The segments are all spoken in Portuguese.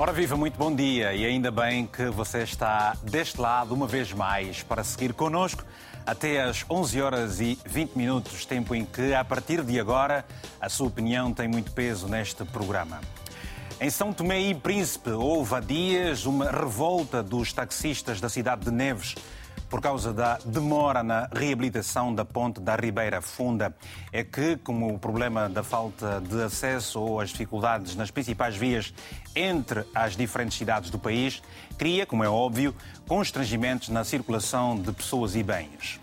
Ora viva, muito bom dia e ainda bem que você está deste lado uma vez mais para seguir connosco até às 11 horas e 20 minutos, tempo em que, a partir de agora, a sua opinião tem muito peso neste programa. Em São Tomé e Príncipe houve há dias uma revolta dos taxistas da cidade de Neves por causa da demora na reabilitação da ponte da Ribeira Funda. É que, como o problema da falta de acesso ou as dificuldades nas principais vias entre as diferentes cidades do país, cria, como é óbvio, constrangimentos na circulação de pessoas e bens.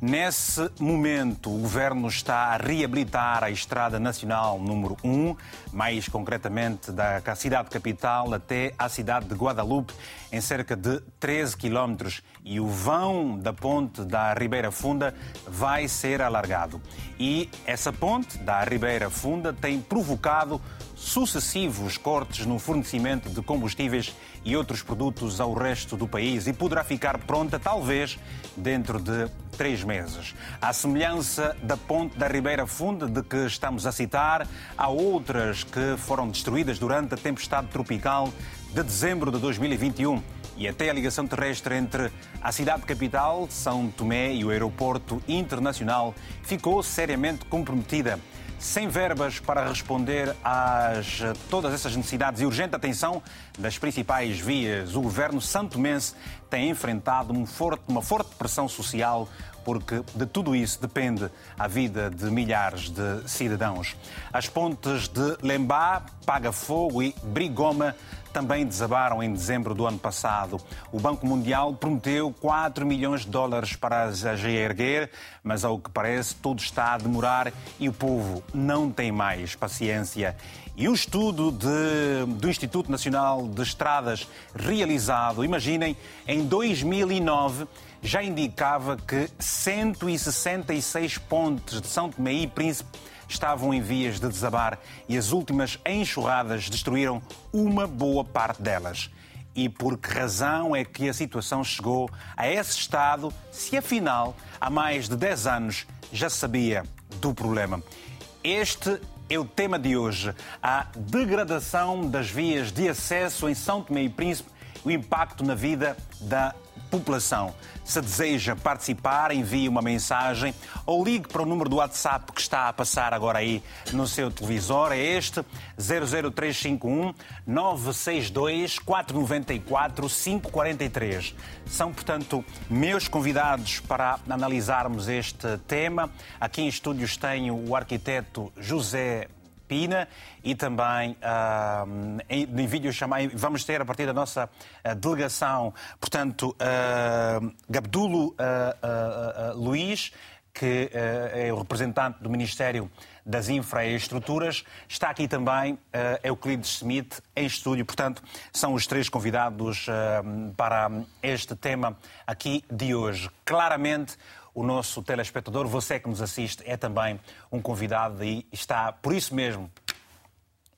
Nesse momento, o governo está a reabilitar a Estrada Nacional número 1, mais concretamente da cidade capital até a cidade de Guadalupe, em cerca de 13 quilómetros, e o vão da ponte da Ribeira Funda vai ser alargado. E essa ponte da Ribeira Funda tem provocado sucessivos cortes no fornecimento de combustíveis e outros produtos ao resto do país e poderá ficar pronta, talvez, dentro de três meses. À semelhança da ponte da Ribeira Funda, de que estamos a citar, há outras que foram destruídas durante a tempestade tropical de dezembro de 2021 e até a ligação terrestre entre a cidade capital, São Tomé, e o aeroporto internacional ficou seriamente comprometida sem verbas para responder a todas essas necessidades e urgente atenção das principais vias. O governo santomense tem enfrentado forte, uma forte pressão social porque de tudo isso depende a vida de milhares de cidadãos. As pontes de Lembá, Paga Fogo e Brigoma também desabaram em dezembro do ano passado. O Banco Mundial prometeu 4 milhões de dólares para as reerguer, mas ao que parece tudo está a demorar e o povo não tem mais paciência. E um estudo de, do Instituto Nacional de Estradas realizado, imaginem, em 2009 já indicava que 166 pontes de São Tomé e Príncipe estavam em vias de desabar e as últimas enxurradas destruíram uma boa parte delas. E por que razão é que a situação chegou a esse estado, se afinal, há mais de 10 anos, já sabia do problema? Este é o tema de hoje: a degradação das vias de acesso em São Tomé e Príncipe, o impacto na vida da população. Se deseja participar, envie uma mensagem ou ligue para o número do WhatsApp que está a passar agora aí no seu televisor. É este 00351 962 494 543. São, portanto, meus convidados para analisarmos este tema. Aqui em estúdios tenho o arquiteto José Pina e também uh, em, vídeo chamar, vamos ter a partir da nossa uh, delegação, portanto, uh, Gabdulo Luís, que é o representante do Ministério das Infraestruturas. Está aqui também Euclides Smith, em estúdio. Portanto, são os três convidados para este tema aqui de hoje. Claramente, o nosso telespectador, você que nos assiste, é também um convidado e está, por isso mesmo,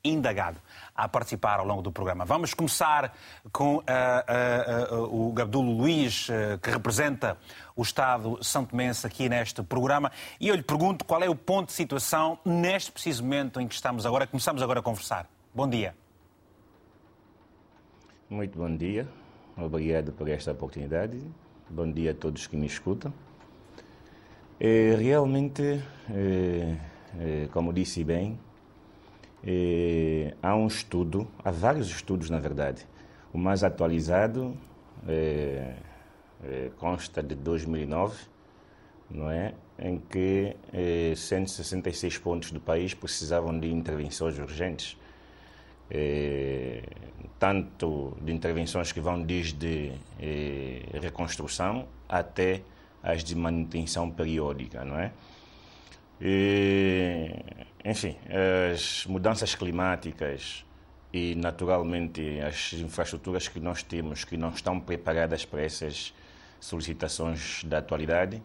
indagado a participar ao longo do programa. Vamos começar com uh, uh, uh, o Gabdulo Luís, que representa o Estado São Tomense aqui neste programa, e eu lhe pergunto qual é o ponto de situação neste preciso momento em que estamos agora, começamos agora a conversar. Bom dia. Muito bom dia, obrigado por esta oportunidade. Bom dia a todos que me escutam. É, realmente, é, como disse bem, há um estudo, há vários estudos na verdade. O mais atualizado consta de 2009, não é? em que 166 pontos do país precisavam de intervenções urgentes. tanto de intervenções que vão desde reconstrução até as de manutenção periódica, não é? E, enfim, as mudanças climáticas e, naturalmente, as infraestruturas que nós temos que não estão preparadas para essas solicitações da atualidade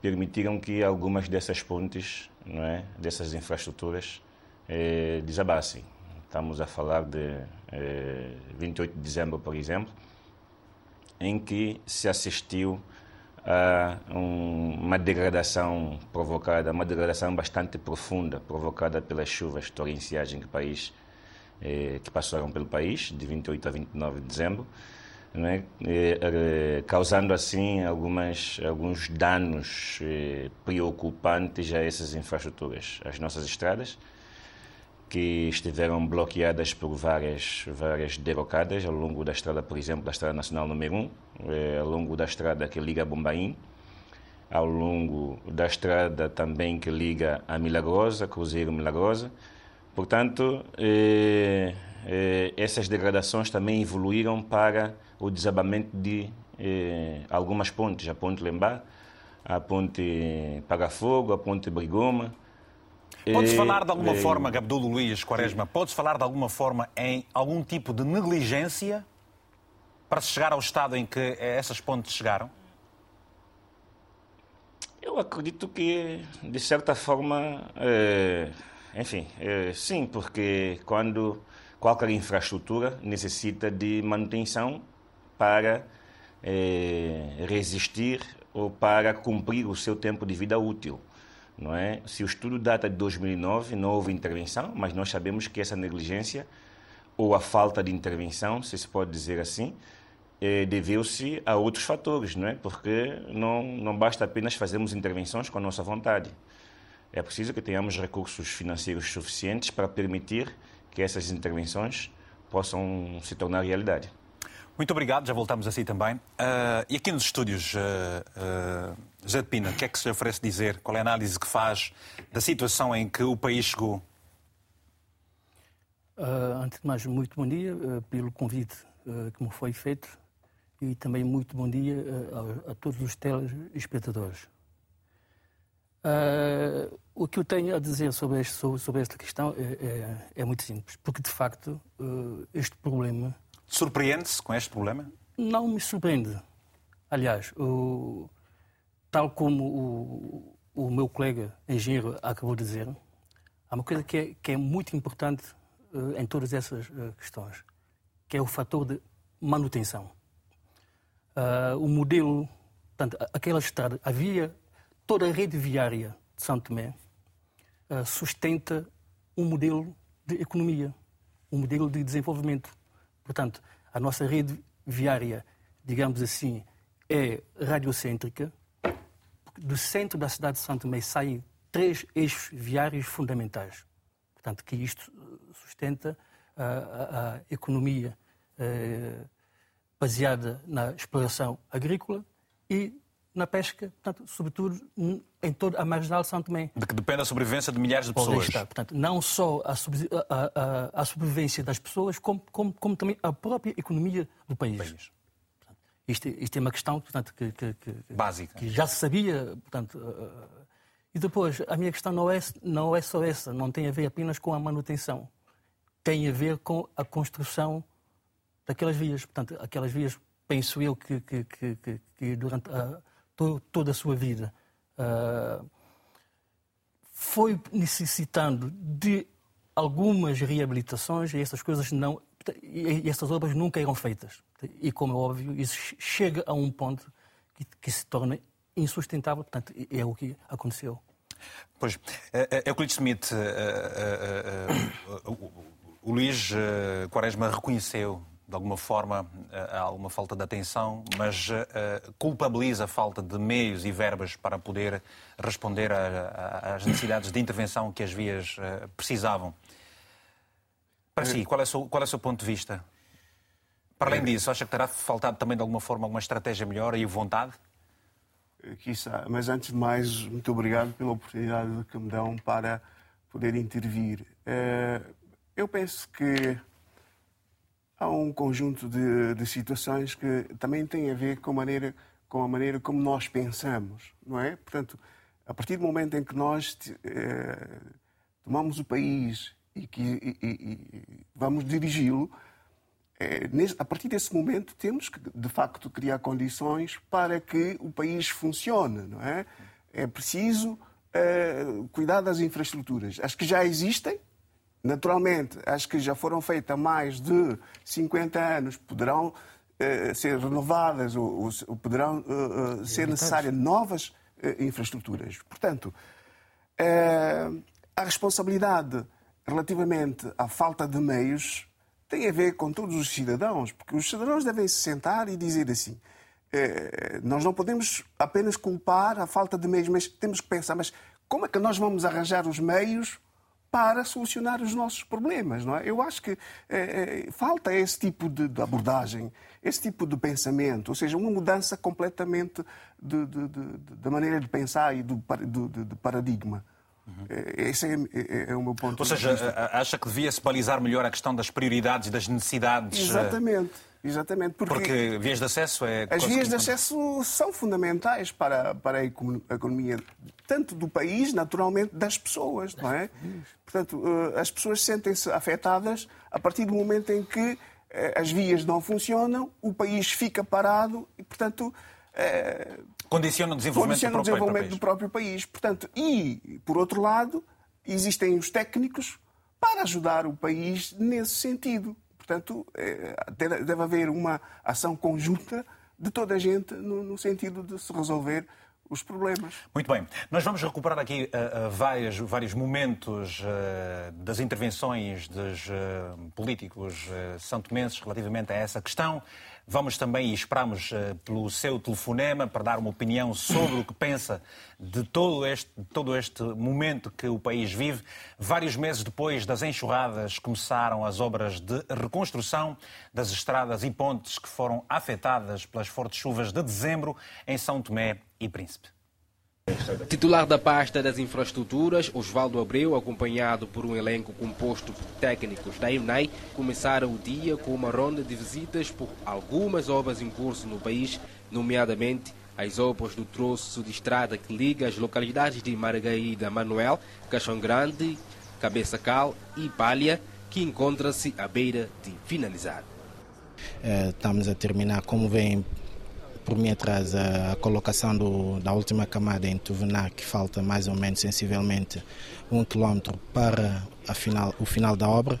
permitiram que algumas dessas pontes, não é, dessas infraestruturas, eh, desabassem. Estamos a falar de eh, 28 de dezembro, por exemplo, em que se assistiu a um, uma degradação provocada, uma degradação bastante profunda, provocada pelas chuvas torrenciais em que país eh, que passaram pelo país, de 28 a 29 de dezembro, é? Eh, causando assim algumas, alguns danos preocupantes a essas infraestruturas. As nossas estradas, que estiveram bloqueadas por várias, várias derrocadas ao longo da estrada, por exemplo, da Estrada Nacional número 1, ao longo da estrada que liga a Bombaim, ao longo da estrada também que liga a Milagrosa, Cruzeiro Milagrosa. Portanto, eh, eh, essas degradações também evoluíram para o desabamento de eh, algumas pontes, a ponte Lembá, a ponte Pagafogo, a ponte Brigoma. Podes falar de alguma forma, Gabdulo Luís Quaresma, podes falar de alguma forma em algum tipo de negligência para se chegar ao estado em que essas pontes chegaram? Eu acredito que, de certa forma, é, enfim, é, sim, porque quando qualquer infraestrutura necessita de manutenção para é, resistir ou para cumprir o seu tempo de vida útil. Não é? Se o estudo data de 2009, não houve intervenção, mas nós sabemos que essa negligência ou a falta de intervenção, se se pode dizer assim, eh, deveu-se a outros fatores, não é? Porque não, não basta apenas fazermos intervenções com a nossa vontade. É preciso que tenhamos recursos financeiros suficientes para permitir que essas intervenções possam se tornar realidade. Muito obrigado, já voltamos assim também. Uh, e aqui nos estúdios, uh, uh, José de Pina, o que é que se lhe oferece dizer? Qual é a análise que faz da situação em que o país chegou? Uh, antes de mais, muito bom dia uh, pelo convite uh, que me foi feito e também muito bom dia a, a, todos os telespectadores. O que eu tenho a dizer sobre, este, sobre, esta questão é, é, é, muito simples, porque de facto este problema. Surpreende-se com este problema? Não me surpreende. Aliás, o, tal como o, o, meu colega engenheiro acabou de dizer, há uma coisa que é, que é muito importante uh, em todas essas questões, que é o fator de manutenção uh, o modelo, portanto, aquela estrada, havia toda a rede viária de São Tomé uh, sustenta um modelo de economia, um modelo de desenvolvimento. Portanto, a nossa rede viária, digamos assim, é radiocêntrica. Do centro da cidade de São Tomé saem três eixos viários fundamentais. Portanto, que isto sustenta a, a, a economia uh, baseada na exploração agrícola e na pesca, portanto, sobretudo em toda a marginal de São Tomé. De que depende a sobrevivência de milhares de pessoas. Estar. Portanto, não só a, a, a, a sobrevivência das pessoas, como, como, como, também a própria economia do país. país. Isto, isto, é uma questão portanto, que, que, que, básica. Que já se sabia. Portanto, uh, e depois, a minha questão não é, não é só essa, não tem a ver apenas com a manutenção. Tem a ver com a construção daquelas vias. Portanto, aquelas vias, penso eu, que, que, que, que durante a, to, toda a sua vida uh, foi necessitando de algumas reabilitações e essas coisas não. E essas obras nunca eram feitas. E, como é óbvio, isso chega a um ponto que, que se torna insustentável. Portanto, é o que aconteceu. Pois, Euclides Smith, o Luís Quaresma reconheceu de alguma forma há alguma falta de atenção, mas uh, culpabiliza a falta de meios e verbas para poder responder às necessidades de intervenção que as vias uh, precisavam. Para si, qual é, seu, qual é o seu ponto de vista? Para além disso, acha que terá faltado também de alguma forma alguma estratégia melhor e vontade? Quizá, mas antes de mais, muito obrigado pela oportunidade que me dão para poder intervir. Eu penso que há um conjunto de, de, situações que também têm a ver com a, maneira, com a maneira como nós pensamos, não é? Portanto, a partir do momento em que nós eh, tomamos o país e que e, e, vamos dirigi-lo, eh, a partir desse momento temos que, de facto, criar condições para que o país funcione, não é? É preciso eh, cuidar das infraestruturas. As que já existem, Naturalmente, as que já foram feitas há mais de 50 anos poderão eh, ser renovadas ou, poderão eh, eh ser necessárias novas eh, infraestruturas. Portanto, eh, a responsabilidade relativamente à falta de meios tem a ver com todos os cidadãos, porque os cidadãos devem se sentar e dizer assim: eh, nós não podemos apenas culpar a falta de meios, mas temos que pensar, mas como é que nós vamos arranjar os meios para solucionar os nossos problemas, não é? Eu acho que eh, falta esse tipo de, de, abordagem, esse tipo de pensamento, ou seja, uma mudança completamente da maneira de pensar e do, do paradigma. Uhum. Esse é, é, é, o meu ponto Ou seja, acha que devia-se balizar melhor a questão das prioridades e das necessidades? Exatamente. Exatamente. Porque, porque vias de acesso é. As vias de acesso são fundamentais para, para a economia, tanto do país, naturalmente, das pessoas, não é? Portanto, eh, as pessoas sentem-se afetadas a partir do momento em que eh, as vias não funcionam, o país fica parado e, portanto, eh, Condiciona o desenvolvimento, Condiciona do, o desenvolvimento do próprio país. Portanto, e, por outro lado, existem os técnicos para ajudar o país nesse sentido. Portanto, eh, deve haver uma ação conjunta de toda a gente no sentido de se resolver os problemas. Muito bem. Nós vamos recuperar aqui uh, uh, vários, vários momentos uh, das intervenções dos políticos santomenses relativamente a essa questão. Vamos também e esperamos uh, pelo seu telefonema para dar uma opinião sobre o que pensa de todo este, todo este momento que o país vive. Vários meses depois das enxurradas, começaram as obras de reconstrução das estradas e pontes que foram afetadas pelas fortes chuvas de dezembro em São Tomé e Príncipe. Titular da pasta das infraestruturas, Osvaldo Abreu, acompanhado por um elenco composto por técnicos da EMNAI, começaram o dia com uma ronda de visitas por algumas obras em curso no país, nomeadamente as obras do troço de estrada que liga as localidades de Margarida Manuel, Caixão Grande, Cabeça Cal e Palha, que encontra-se à beira de finalizar. É, estamos a terminar, como vem por mim atrás a, a colocação do, da última camada em Tuvená, que falta mais ou menos sensivelmente um quilómetro para final, o final da obra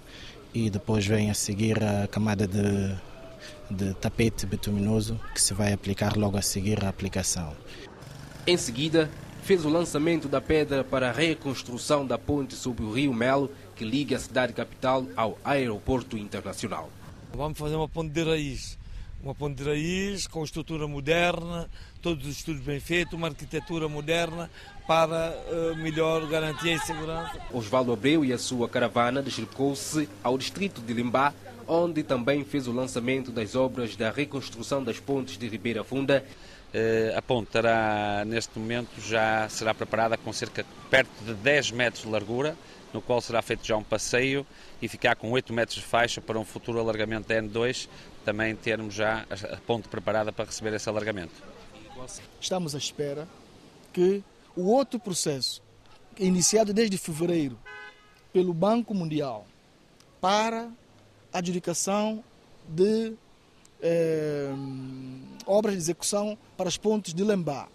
e depois vem a seguir a camada de, de tapete bituminoso que se vai aplicar logo a seguir a aplicação. Em seguida, fez o lançamento da pedra para a reconstrução da ponte sobre o Rio Melo que liga a cidade capital ao aeroporto internacional. Vamos fazer uma ponte de raiz uma ponte de raiz com estrutura moderna, todos os estudos bem feitos, uma arquitetura moderna para uh, melhor garantia e segurança. Osvaldo Abreu e a sua caravana deslocou-se ao distrito de Limbá, onde também fez o lançamento das obras da reconstrução das pontes de Ribeira Funda. Uh, a ponte terá, neste momento, já será preparada com cerca perto de 10 metros de largura, no qual será feito já um passeio e ficar com 8 metros de faixa para um futuro alargamento da N2, também termos já a ponte preparada para receber esse alargamento. Estamos à espera que o outro processo, iniciado desde fevereiro pelo Banco Mundial para a adjudicação de eh, obras de execução para as pontes de Lembá,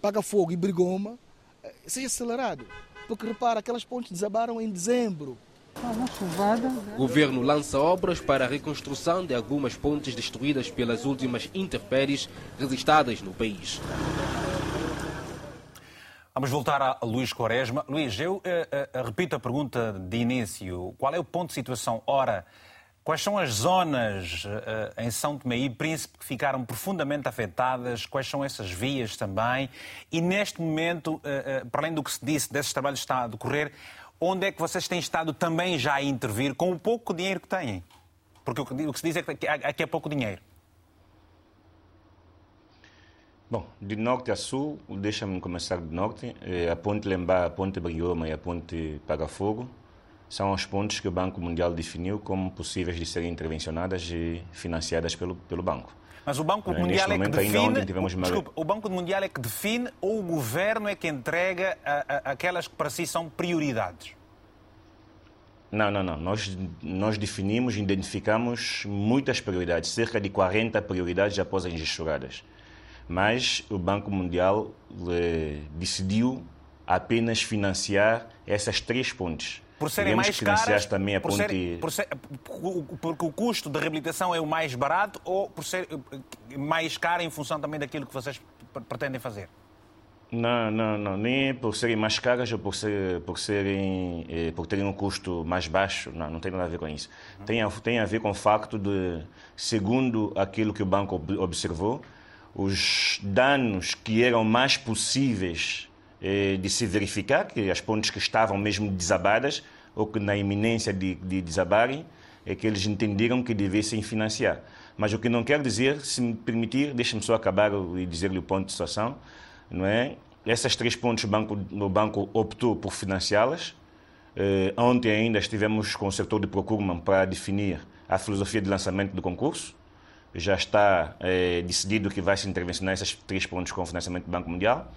Paga Fogo e Brigoma, eh, seja acelerado. Porque repara, aquelas pontes desabaram em dezembro o governo lança obras para a reconstrução de algumas pontes destruídas pelas últimas intempéries registradas no país. Vamos voltar a Luís Quaresma. Luís, eu uh, uh, repito a pergunta de início. Qual é o ponto de situação? Ora, quais são as zonas uh, em São Tomé e Príncipe que ficaram profundamente afetadas? Quais são essas vias também? E neste momento, para além do que se disse, desses trabalhos que está a decorrer, onde é que vocês têm estado também já a intervir com o pouco dinheiro que têm? Porque o que se diz é que aqui é pouco dinheiro. Bom, de norte a sul, deixa-me começar de norte. Eh, a ponte Lembá, a ponte Brioma e a ponte Pagafogo são os pontos que o Banco Mundial definiu como possíveis de serem intervencionadas e financiadas pelo, pelo banco. Mas o Banco Mundial é que define. O Banco Mundial é que define ou o governo é que entrega a, a, aquelas que para si são prioridades? Não, não, não. Nós, nós definimos, identificamos muitas prioridades, cerca de 40 prioridades após as enxurradas. Mas o Banco Mundial eh, decidiu apenas financiar essas três pontes por serem mais caras, também a por por ser, porque o custo da reabilitação é o mais barato ou por ser mais caro em função também daquilo que vocês pretendem fazer? Não, não, não. Nem por serem mais caras ou por, ser, por, serem, eh, por terem um custo mais baixo. Não, não tem nada a ver com isso. Tem a, tem a ver com o facto de, segundo aquilo que o banco observou, os danos que eram mais possíveis eh, de se verificar, que as pontes que estavam mesmo desabadas ou que na iminência de, de desabarem, é que eles entenderam que devessem financiar. Mas o que não quer dizer, se me permitir, deixe-me só acabar e dizer-lhe o ponto de situação não é? Essas três pontes o banco, o banco optou por financiá-las. Eh, ontem ainda estivemos com o setor de procurement para definir a filosofia de lançamento do concurso. Já está eh, decidido que vai se intervencionar essas três pontes com financiamento do Banco Mundial.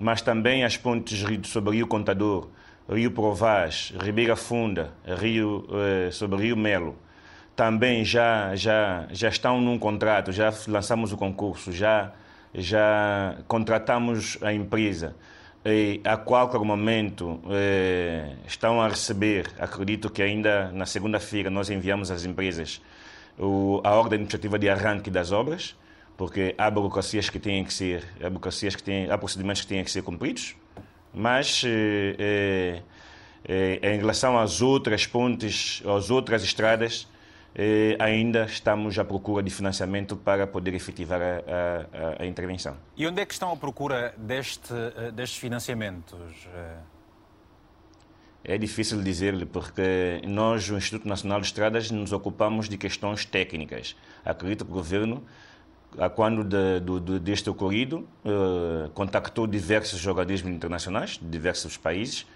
Mas também as pontes sobre Rio Contador, Rio Provaz, Ribeira Funda, Rio, eh, sobre Rio Melo, também já, já, já estão num contrato, já lançamos o concurso, já já contratamos a empresa e a qualquer momento eh, estão a receber, acredito que ainda na segunda-feira nós enviamos às empresas o, a ordem administrativa de arranque das obras, porque há burocracias que têm que ser, há burocracias que têm, há procedimentos que têm que ser cumpridos, mas eh, eh, em relação às outras pontes, às outras estradas, eh, ainda estamos à procura de financiamento para poder efetivar a, a, a, intervenção. E onde é que estão à procura deste, eh, destes financiamentos? É difícil dizer-lhe, porque nós, o Instituto Nacional de Estradas, nos ocupamos de questões técnicas. Acredito que o governo, quando de, de, deste ocorrido, eh, contactou diversos organismos internacionais, de diversos países,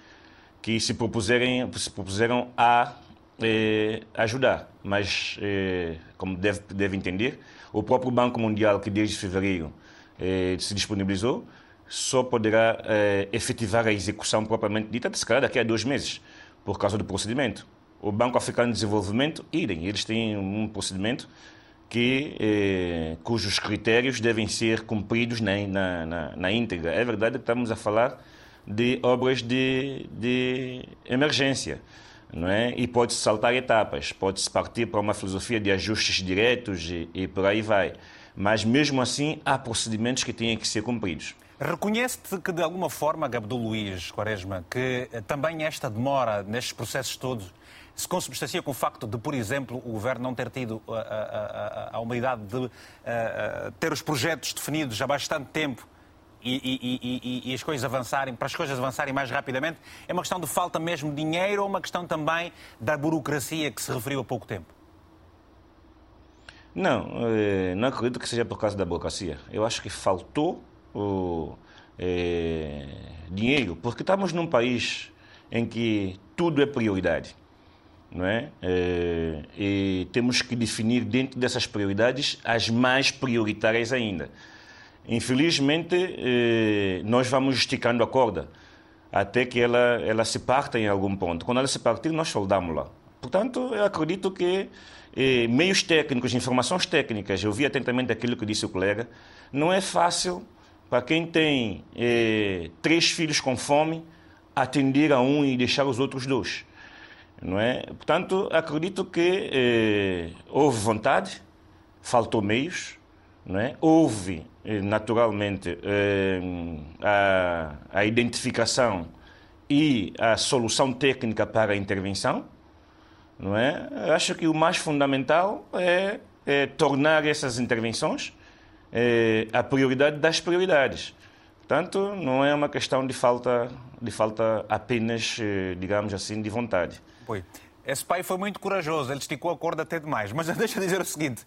que se, propuserem, se propuseram a eh, ajudar. Mas, eh, como deve, deve entender, o próprio Banco Mundial, que desde fevereiro eh, se disponibilizou, só poderá eh, efetivar a execução propriamente dita, se calhar daqui a dois meses, por causa do procedimento. O Banco Africano de Desenvolvimento, idem, eles têm um procedimento que, eh, cujos critérios devem ser cumpridos na, na, na, na íntegra. É verdade que estamos a falar de obras de, de emergência não é? E pode-se saltar etapas, pode-se partir para uma filosofia de ajustes diretos e, e por aí vai. Mas mesmo assim há procedimentos que têm que ser cumpridos. Reconhece-te que, de alguma forma, Gabdo Luís Quaresma, que eh, também esta demora nestes processos todos se consubstancia com o facto de, por exemplo, o Governo não ter tido a, a, a, a humildade de a, ter os projetos definidos há bastante tempo e, e, e, e, as coisas avançarem, para as coisas avançarem mais rapidamente, é uma questão de falta mesmo de dinheiro ou uma questão também da burocracia que se referiu há pouco tempo? Não, eh, não acredito que seja por causa da burocracia. Eu acho que faltou o, é, dinheiro, porque estamos num país em que tudo é prioridade. Não é? é? E temos que definir dentro dessas prioridades as mais prioritárias ainda. Infelizmente, eh, nós vamos esticando a corda até que ela, ela se parta em algum ponto. Quando ela se partir, nós soldamos-la. Portanto, eu acredito que eh, meios técnicos, informações técnicas, eu vi atentamente aquilo que disse o colega, não é fácil para quem tem três filhos com fome atender a um e deixar os outros dois. Não é? Portanto, acredito que eh, houve vontade, faltou meios, não é? houve eh, naturalmente eh, a, a identificação e a solução técnica para a intervenção, não é? Acho que o mais fundamental é, é tornar essas intervenções é, a prioridade das prioridades. Portanto, não é uma questão de falta, de falta apenas, digamos assim, de vontade. Foi. Esse pai foi muito corajoso, ele esticou a corda até demais. Mas deixa eu dizer o seguinte: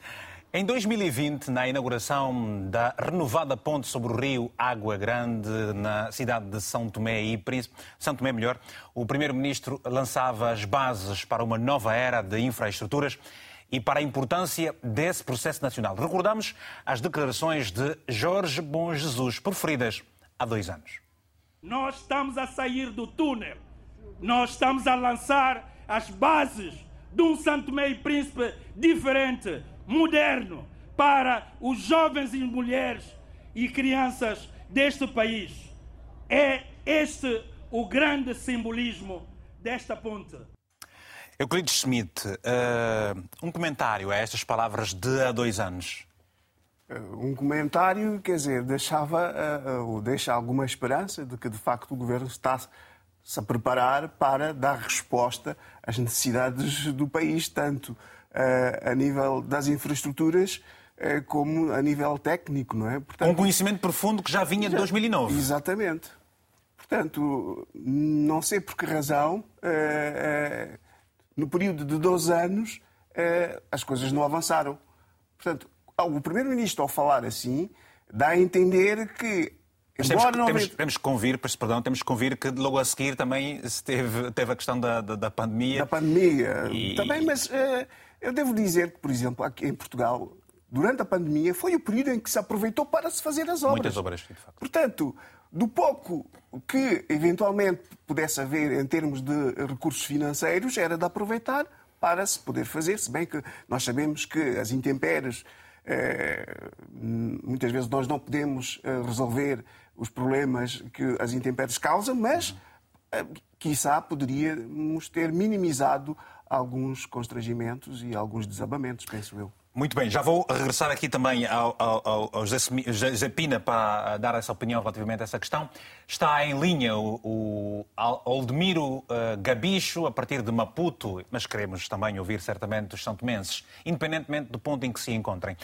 em 2020, na inauguração da renovada ponte sobre o rio Água Grande, na cidade de São Tomé e Príncipe, São Tomé melhor, o primeiro-ministro lançava as bases para uma nova era de infraestruturas e para a importância desse processo nacional. Recordamos as declarações de Jorge Bom Jesus, proferidas há dois anos. Nós estamos a sair do túnel. Nós estamos a lançar as bases de um Santo e Príncipe diferente, moderno para os jovens e mulheres e crianças deste país. É este o grande simbolismo desta ponte. Euclides Schmidt, uh, um comentário a estas palavras de há dois anos. um comentário, quer dizer, deixava ou deixa alguma esperança de que de facto o governo está-se a preparar para dar resposta às necessidades do país, tanto a nível das infraestruturas como a nível técnico, não é? Portanto, um conhecimento profundo que já vinha de 2009. Exatamente. Portanto, não sei por que razão, no período de 12 anos, as coisas não avançaram. Portanto, o Primeiro-Ministro, ao falar assim, dá a entender que. Mas temos, não... temos, temos que convir, perdão, temos que convir que logo a seguir também teve, teve a questão da, da, da pandemia. Da pandemia. E... Também, mas uh, eu devo dizer que, por exemplo, aqui em Portugal, durante a pandemia, foi o período em que se aproveitou para se fazer as obras. Muitas obras, de facto. Portanto, do pouco que eventualmente pudesse haver em termos de recursos financeiros, era de aproveitar para se poder fazer, se bem que nós sabemos que as intempéries eh, muitas vezes nós não podemos eh, resolver os problemas que as intempéries causam, mas, eh, quiçá, poderíamos ter minimizado alguns constrangimentos e alguns desabamentos, penso eu. Muito bem, já vou regressar aqui também ao, ao, ao José Pina para dar essa opinião relativamente a essa questão. Está em linha o, o Oldemiro uh, Gabicho, a partir de Maputo, mas queremos também ouvir certamente os santomenses, independentemente do ponto em que se encontrem.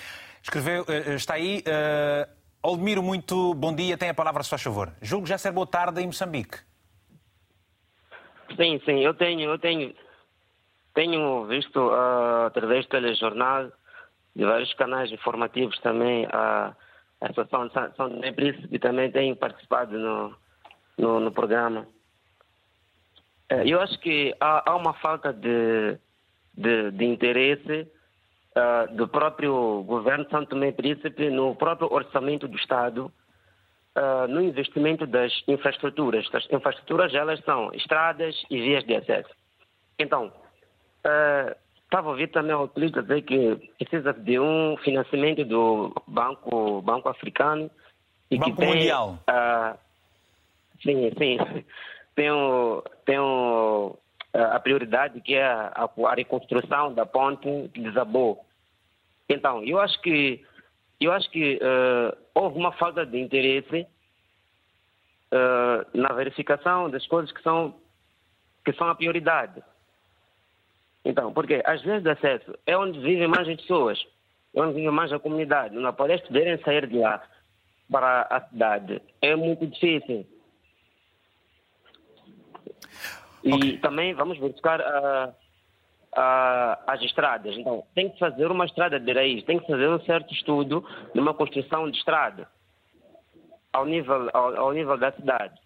Escreveu, está aí. Uh, Oldemiro, muito bom dia, tem a palavra, se faz favor. Julgo já ser boa tarde em Moçambique. Sim, sim, eu tenho, eu tenho, tenho visto uh, através do telejornal de vários canais informativos também a, Associação de São Tomé Príncipe também tem participado no, no, no programa. É, eu acho que há, há uma falta de, de, de interesse uh, do próprio governo de São Tomé Príncipe no próprio orçamento do Estado uh, no investimento das infraestruturas. As infraestruturas elas são estradas e vias de acesso. Então, Estava a ouvir também o político dizer que precisa de um financiamento do Banco, banco Africano. E banco que tem, Mundial. Sim, sim. Tem, o, tem o, a prioridade que é a, a reconstrução da ponte que desabou. Então, eu acho que, eu acho que uh, houve uma falta de interesse uh, na verificação das coisas que são, que são a prioridade. Então, porque as vias de acesso é onde vivem mais as pessoas, é onde vive mais a comunidade. Não para eles poderem sair de lá para a cidade é muito difícil. E okay. também vamos buscar uh, uh, as estradas. Então, tem que fazer uma estrada de raiz, tem que fazer um certo estudo de uma construção de estrada ao nível, ao, ao nível da cidade.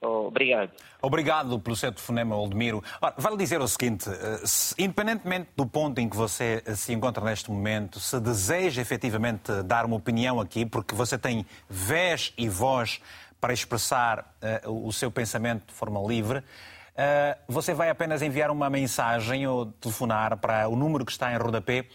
Obrigado. Obrigado pelo seu telefonema, Oldemiro. Ora, vale dizer o seguinte: eh, se, independentemente do ponto em que você eh, se encontra neste momento, se deseja efetivamente dar uma opinião aqui, porque você tem vez e voz para expressar uh, o seu pensamento de forma livre, você vai apenas enviar uma mensagem ou telefonar para o número que está em rodapé,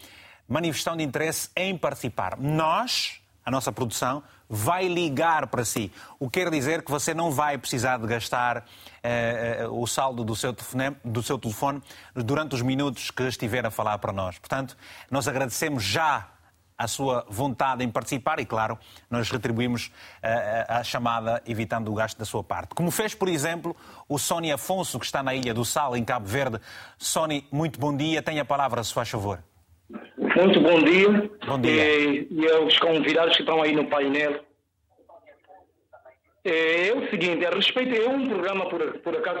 manifestando interesse em participar. Nós, a nossa produção, vai ligar para si. O que quer dizer que você não vai precisar de gastar uh, uh, o saldo do seu, telefone, do seu telefone durante os minutos que estiver a falar para nós. Portanto, nós agradecemos já a sua vontade em participar e, claro, nós retribuímos uh, a chamada evitando o gasto da sua parte. Como fez, por exemplo, o Sónia Afonso, que está na Ilha do Sal, em Cabo Verde. Sónia, muito bom dia. Tenha a palavra, se faz favor. Muito bom dia. Bom dia. E, e aos convidados que estão aí no painel. É, é o seguinte, a respeito, é um programa por, por acaso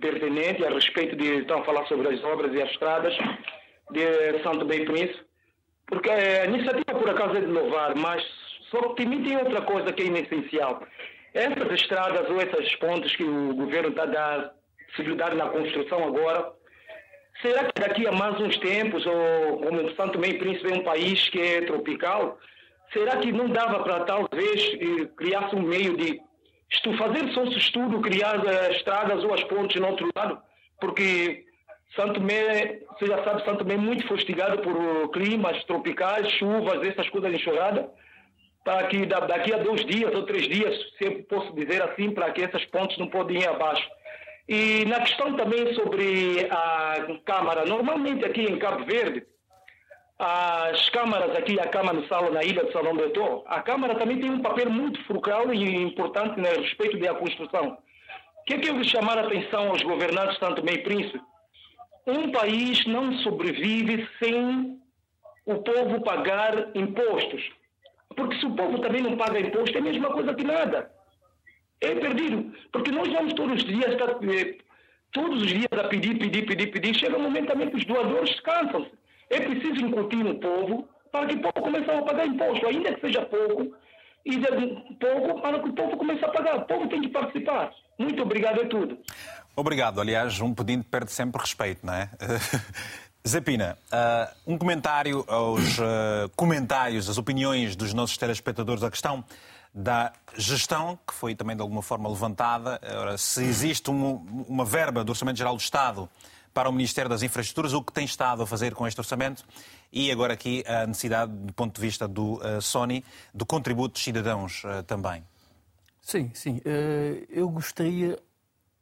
pertinente a respeito de estão a falar sobre as obras e as estradas de Santo Bem Príncipe, porque a iniciativa por acaso é de louvar, mas só que tem outra coisa que é essencial. Essas estradas ou essas pontes que o governo está a dar possibilidade na construção agora, Será que daqui a mais uns tempos, ou como Santo Meio Príncipe é um país que é tropical, será que não dava para talvez eh, criar-se um meio de fazer só esse estudo, criar as estradas ou as pontes no outro lado? Porque Santo Tomé, você já sabe, Santo Tomé é muito fustigado por climas tropicais, chuvas, essas coisas enxurradas, para que daqui a dois dias ou três dias, se eu posso dizer assim, para que essas pontes não podem ir abaixo. E na questão também sobre a Câmara, normalmente aqui em Cabo Verde, as câmaras aqui, a Câmara no Salo, na ilha de Salão Beto, a Câmara também tem um papel muito frugal e importante né, a respeito da construção. O que é que eu vou chamar a atenção aos governantes tanto meio príncipe? Um país não sobrevive sem o povo pagar impostos. Porque se o povo também não paga imposto, é a mesma coisa que nada. É perdido. Porque nós vamos todos os dias estar, eh, todos os dias a pedir, pedir, pedir, pedir. Chega um momento também que os doadores cansam-se. É preciso incutir no povo para que o povo comece a pagar imposto, ainda que seja pouco, e pouco para que o povo comece a pagar. O povo tem que participar. Muito obrigado, é tudo. Obrigado. Aliás, um pedido perde sempre respeito, não é? Zepina, uh, um comentário aos uh, comentários, as opiniões dos nossos telespectadores, a questão da gestão, que foi também de alguma forma levantada. Ora, se existe uma, uma verba do Orçamento Geral do Estado para o Ministério das Infraestruturas, o que tem estado a fazer com este orçamento e agora aqui a necessidade, do ponto de vista do uh, Sony, do contributo dos cidadãos também. Sim, sim. Eu gostaria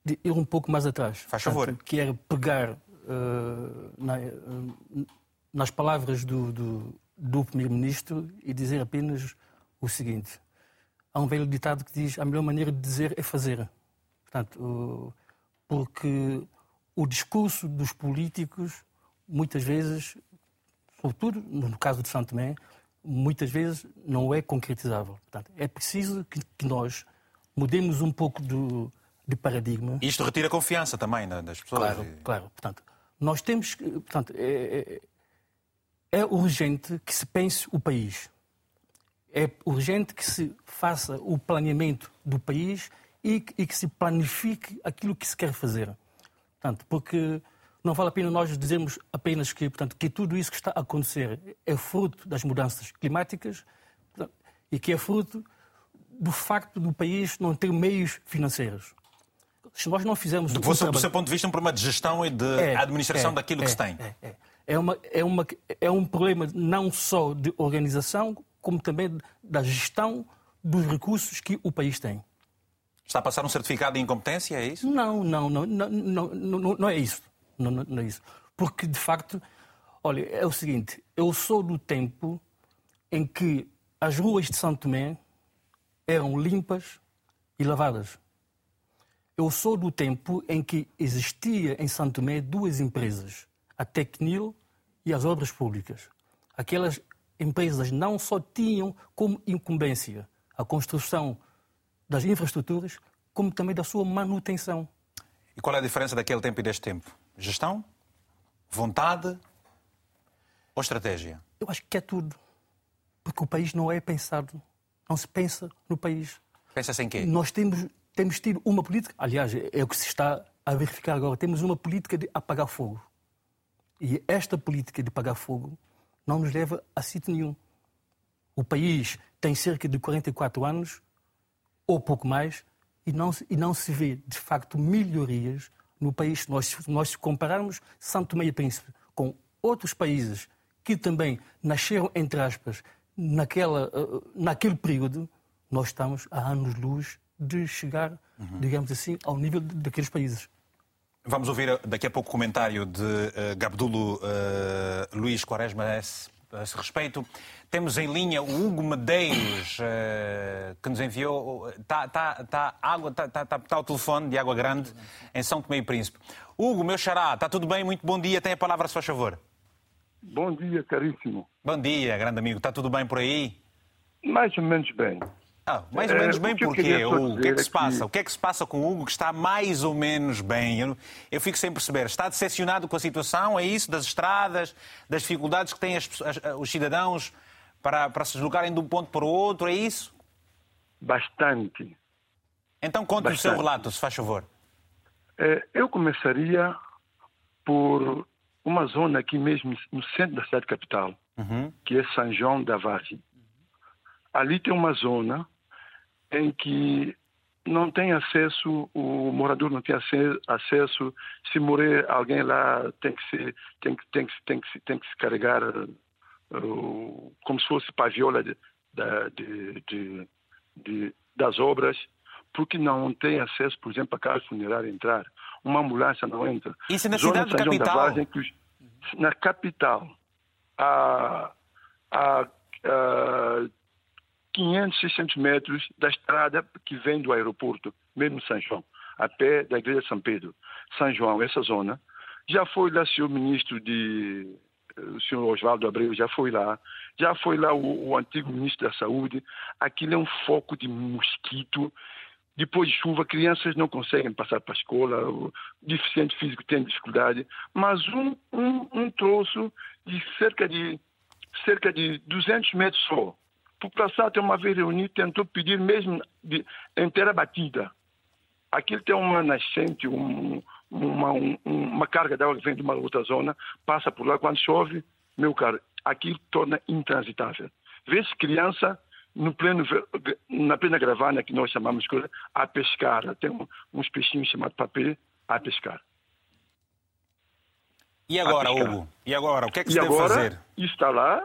de ir um pouco mais atrás. Faz favor. Que era pegar na, nas palavras do, do, do Primeiro-Ministro e dizer apenas o seguinte. Há um velho ditado que diz a melhor maneira de dizer é fazer. Portanto, porque o discurso dos políticos, muitas vezes, sobretudo no caso de Santo Tomé, muitas vezes não é concretizável. Portanto, é preciso que, que nós mudemos um pouco do, de paradigma. Isto retira confiança também né, das pessoas. Claro, claro. Portanto, nós temos que. Portanto, é, é, é urgente que se pense o país. É urgente que se faça o planeamento do país e, e que se planifique aquilo que se quer fazer. Portanto, porque não vale a pena nós dizermos apenas que, portanto, que tudo isso que está a acontecer é fruto das mudanças climáticas portanto, e que é fruto do facto do país não ter meios financeiros. Se nós não fizermos... Do, seu, do seu ponto de vista, um problema de gestão e de é, administração é, daquilo é, que se tem. É, é, é, uma, é, uma, é um problema não só de organização, como também da gestão dos recursos que o país tem. Está a passar um certificado de incompetência, é isso? Não, não, não, não, não, não, não é isso. Não, não, não é isso. Porque, de facto, olha, é o seguinte, eu sou do tempo em que as ruas de Santo Tomé eram limpas e lavadas. Eu sou do tempo em que existia em Santo Tomé duas empresas, a Tecnil e as Obras Públicas. Aquelas empresas não só tinham como incumbência a construção das infraestruturas, como também da sua manutenção. E qual é a diferença daquele tempo e deste tempo? Gestão? Vontade? Ou estratégia? Eu acho que é tudo. Porque o país não é pensado. Não se pensa no país. Pensa-se em quê? Nós temos, temos tido uma política, aliás, é o que se está a verificar agora, temos uma política de apagar fogo. E esta política de apagar fogo não nos leva a sítio nenhum. O país tem cerca de 44 anos ou pouco mais, e não, e não se vê, de facto, melhorias no país. Nós, nós compararmos Santo e Príncipe com outros países que também nasceram, entre aspas, naquela, uh, naquele período, nós estamos a anos-luz de chegar, uhum. digamos assim, ao nível daqueles países. Vamos ouvir daqui a pouco o comentário de uh, Gabdulo uh, Luís Quaresma a esse, a esse respeito. Temos em linha o Hugo Medeiros, uh, que nos enviou. Está tá, tá, água, tá, tá, tá, tá ao telefone de Água Grande, em São Tomé e Príncipe. Hugo, meu xará, está tudo bem? Muito bom dia. Tem a palavra, se faz favor. Bom dia, caríssimo. Bom dia, grande amigo. Está tudo bem por aí? Mais ou menos bem. Ah, mais ou menos é, bem porquê? O, o que é que se passa? O que é que se passa com o Hugo que está mais ou menos bem? Eu, eu fico sem perceber. Está decepcionado com a situação? É isso? Das estradas? Das dificuldades que têm as, as, os cidadãos para, para se deslocarem de um ponto para o outro, é isso? Bastante. Então conte o seu relato, se faz favor. É, eu começaria por uma zona aqui mesmo no centro da cidade capital, uhum. que é São João da Vargem. Ali tem uma zona em que não tem acesso, o morador não tem acesso, se morrer alguém lá tem que se, tem que, tem que, tem que, tem que se carregar como se fosse para a viola de, de, de, das obras, porque não tem acesso, por exemplo, a casa funerária entrar. Uma ambulância não entra. Isso na Zona cidade capital? na capital. a, a, a 500, 600 metros da estrada que vem do aeroporto, mesmo São João, a pé da igreja de São Pedro. São João, essa zona. Já foi lá o senhor ministro de o senhor Oswaldo Abreu já foi lá, já foi lá o, o, antigo ministro da Saúde. Aquilo é um foco de mosquito. Depois de chuva, crianças não conseguem passar para a escola, o deficiente físico tem dificuldade. Mas um, um, um troço de cerca de cerca de 200 metros só. População até uma vez reunida tentou pedir mesmo de inteira batida. Aquilo tem uma nascente, um, uma, um, uma carga de água que vem de uma outra zona, passa por lá, quando chove, meu caro, aquilo torna intransitável. Vê-se criança no pleno, na plena gravana, que nós chamamos de a pescar. Tem uns peixinhos chamados papel a pescar. E agora, Hugo? E agora? O que é que se e deve agora, fazer? está lá,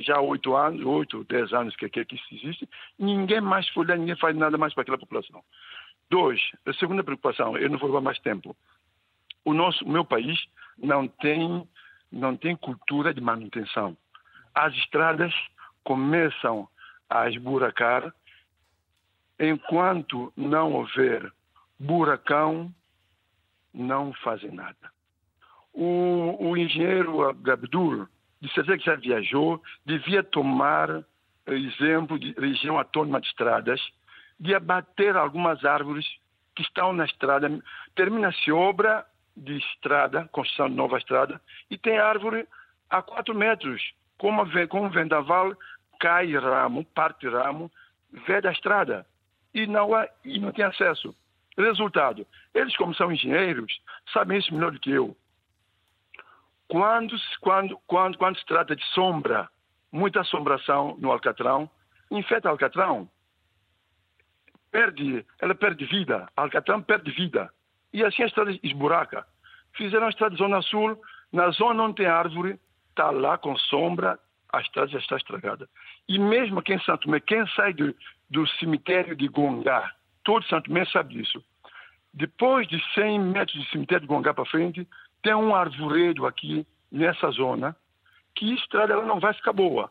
já há oito anos, oito, dez anos que, que, que isso existe. Ninguém mais foi lá, ninguém faz nada mais para aquela população. Dois, a segunda preocupação, eu não vou levar mais tempo o nosso, o meu país não tem, não tem cultura de manutenção. As estradas começam a esburacar enquanto não houver buracão, não fazem nada. O, o engenheiro Abdul, de certeza que já viajou, devia tomar exemplo de região autônoma de estradas, de abater algumas árvores que estão na estrada. Termina-se obra, de estrada, construção de nova estrada, e tem árvore a 4 metros. Como, com um vendaval, cai ramo, parte ramo, vê da estrada. E não, há, e não tem acesso. Resultado, eles como são engenheiros, sabem isso melhor do que eu. Quando, quando, quando, quando se trata de sombra, muita assombração no alcatrão, infeta alcatrão. Perde, ela perde vida, alcatrão perde vida. E assim a estrada esburaca. Fizeram a estrada Zona Sul, na zona onde tem árvore, está lá com sombra, a estrada já está estragada. E mesmo aqui em Santo Tomé, quem sai do, do cemitério de Gongá, todo Santo Tomé sabe disso. Depois de 100 metros do cemitério de Gongá para frente, tem um arvoredo aqui nessa zona, que a estrada ela não vai ficar boa.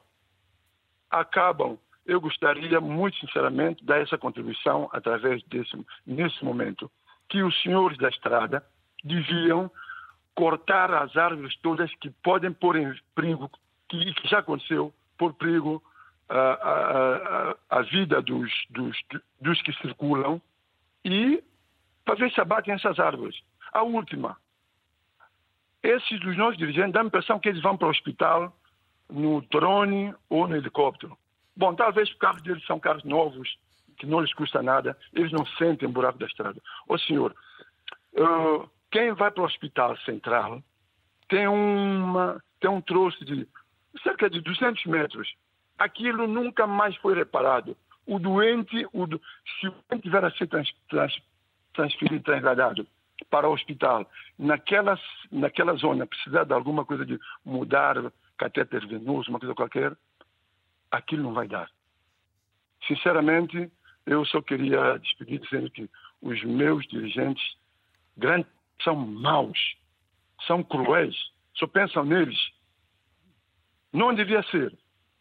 Acabam. Eu gostaria, muito sinceramente, dar essa contribuição através desse, nesse momento que os senhores da estrada deviam cortar as árvores todas que podem pôr em perigo, que, que já aconteceu, por perigo a, a, a, a vida dos, dos, dos que circulam e para ver se abatem essas árvores. A última, esses dos nossos dirigentes dão a impressão que eles vão para o hospital no drone ou no helicóptero. Bom, talvez os carros deles são carros novos, que não lhes custa nada, eles não sentem o buraco da estrada. Ô senhor, uh, quem vai para o hospital central tem, uma, tem um troço de cerca de 200 metros. Aquilo nunca mais foi reparado. O doente, o do... se o doente tiver a ser trans, trans, transferido, trasladado para o hospital, naquela, naquela zona, precisar de alguma coisa de mudar catéter venoso, uma coisa qualquer, aquilo não vai dar. Sinceramente, eu só queria despedir dizendo que os meus dirigentes grandes são maus, são cruéis, só pensam neles. Não devia ser,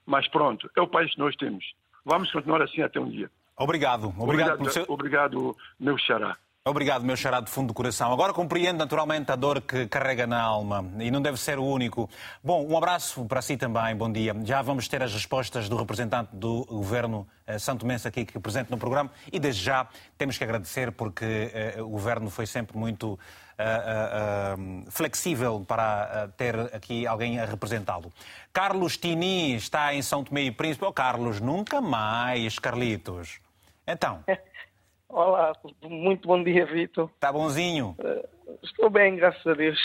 mas pronto, é o país que nós temos. Vamos continuar assim até um dia. Obrigado. Obrigado, obrigado, seu... obrigado meu xará. Obrigado, meu charado de fundo do coração. Agora compreendo naturalmente a dor que carrega na alma e não deve ser o único. Bom, um abraço para si também, bom dia. Já vamos ter as respostas do representante do governo eh, Santo Mensa aqui que presente no programa e desde já temos que agradecer porque eh, o governo foi sempre muito uh, uh, flexível para ter aqui alguém a representá-lo. Carlos Tini está em São Tomé e Príncipe. Oh, Carlos, nunca mais, Carlitos. Então. Olá, muito bom dia, Vitor. Está bonzinho? Uh, estou bem, graças a Deus.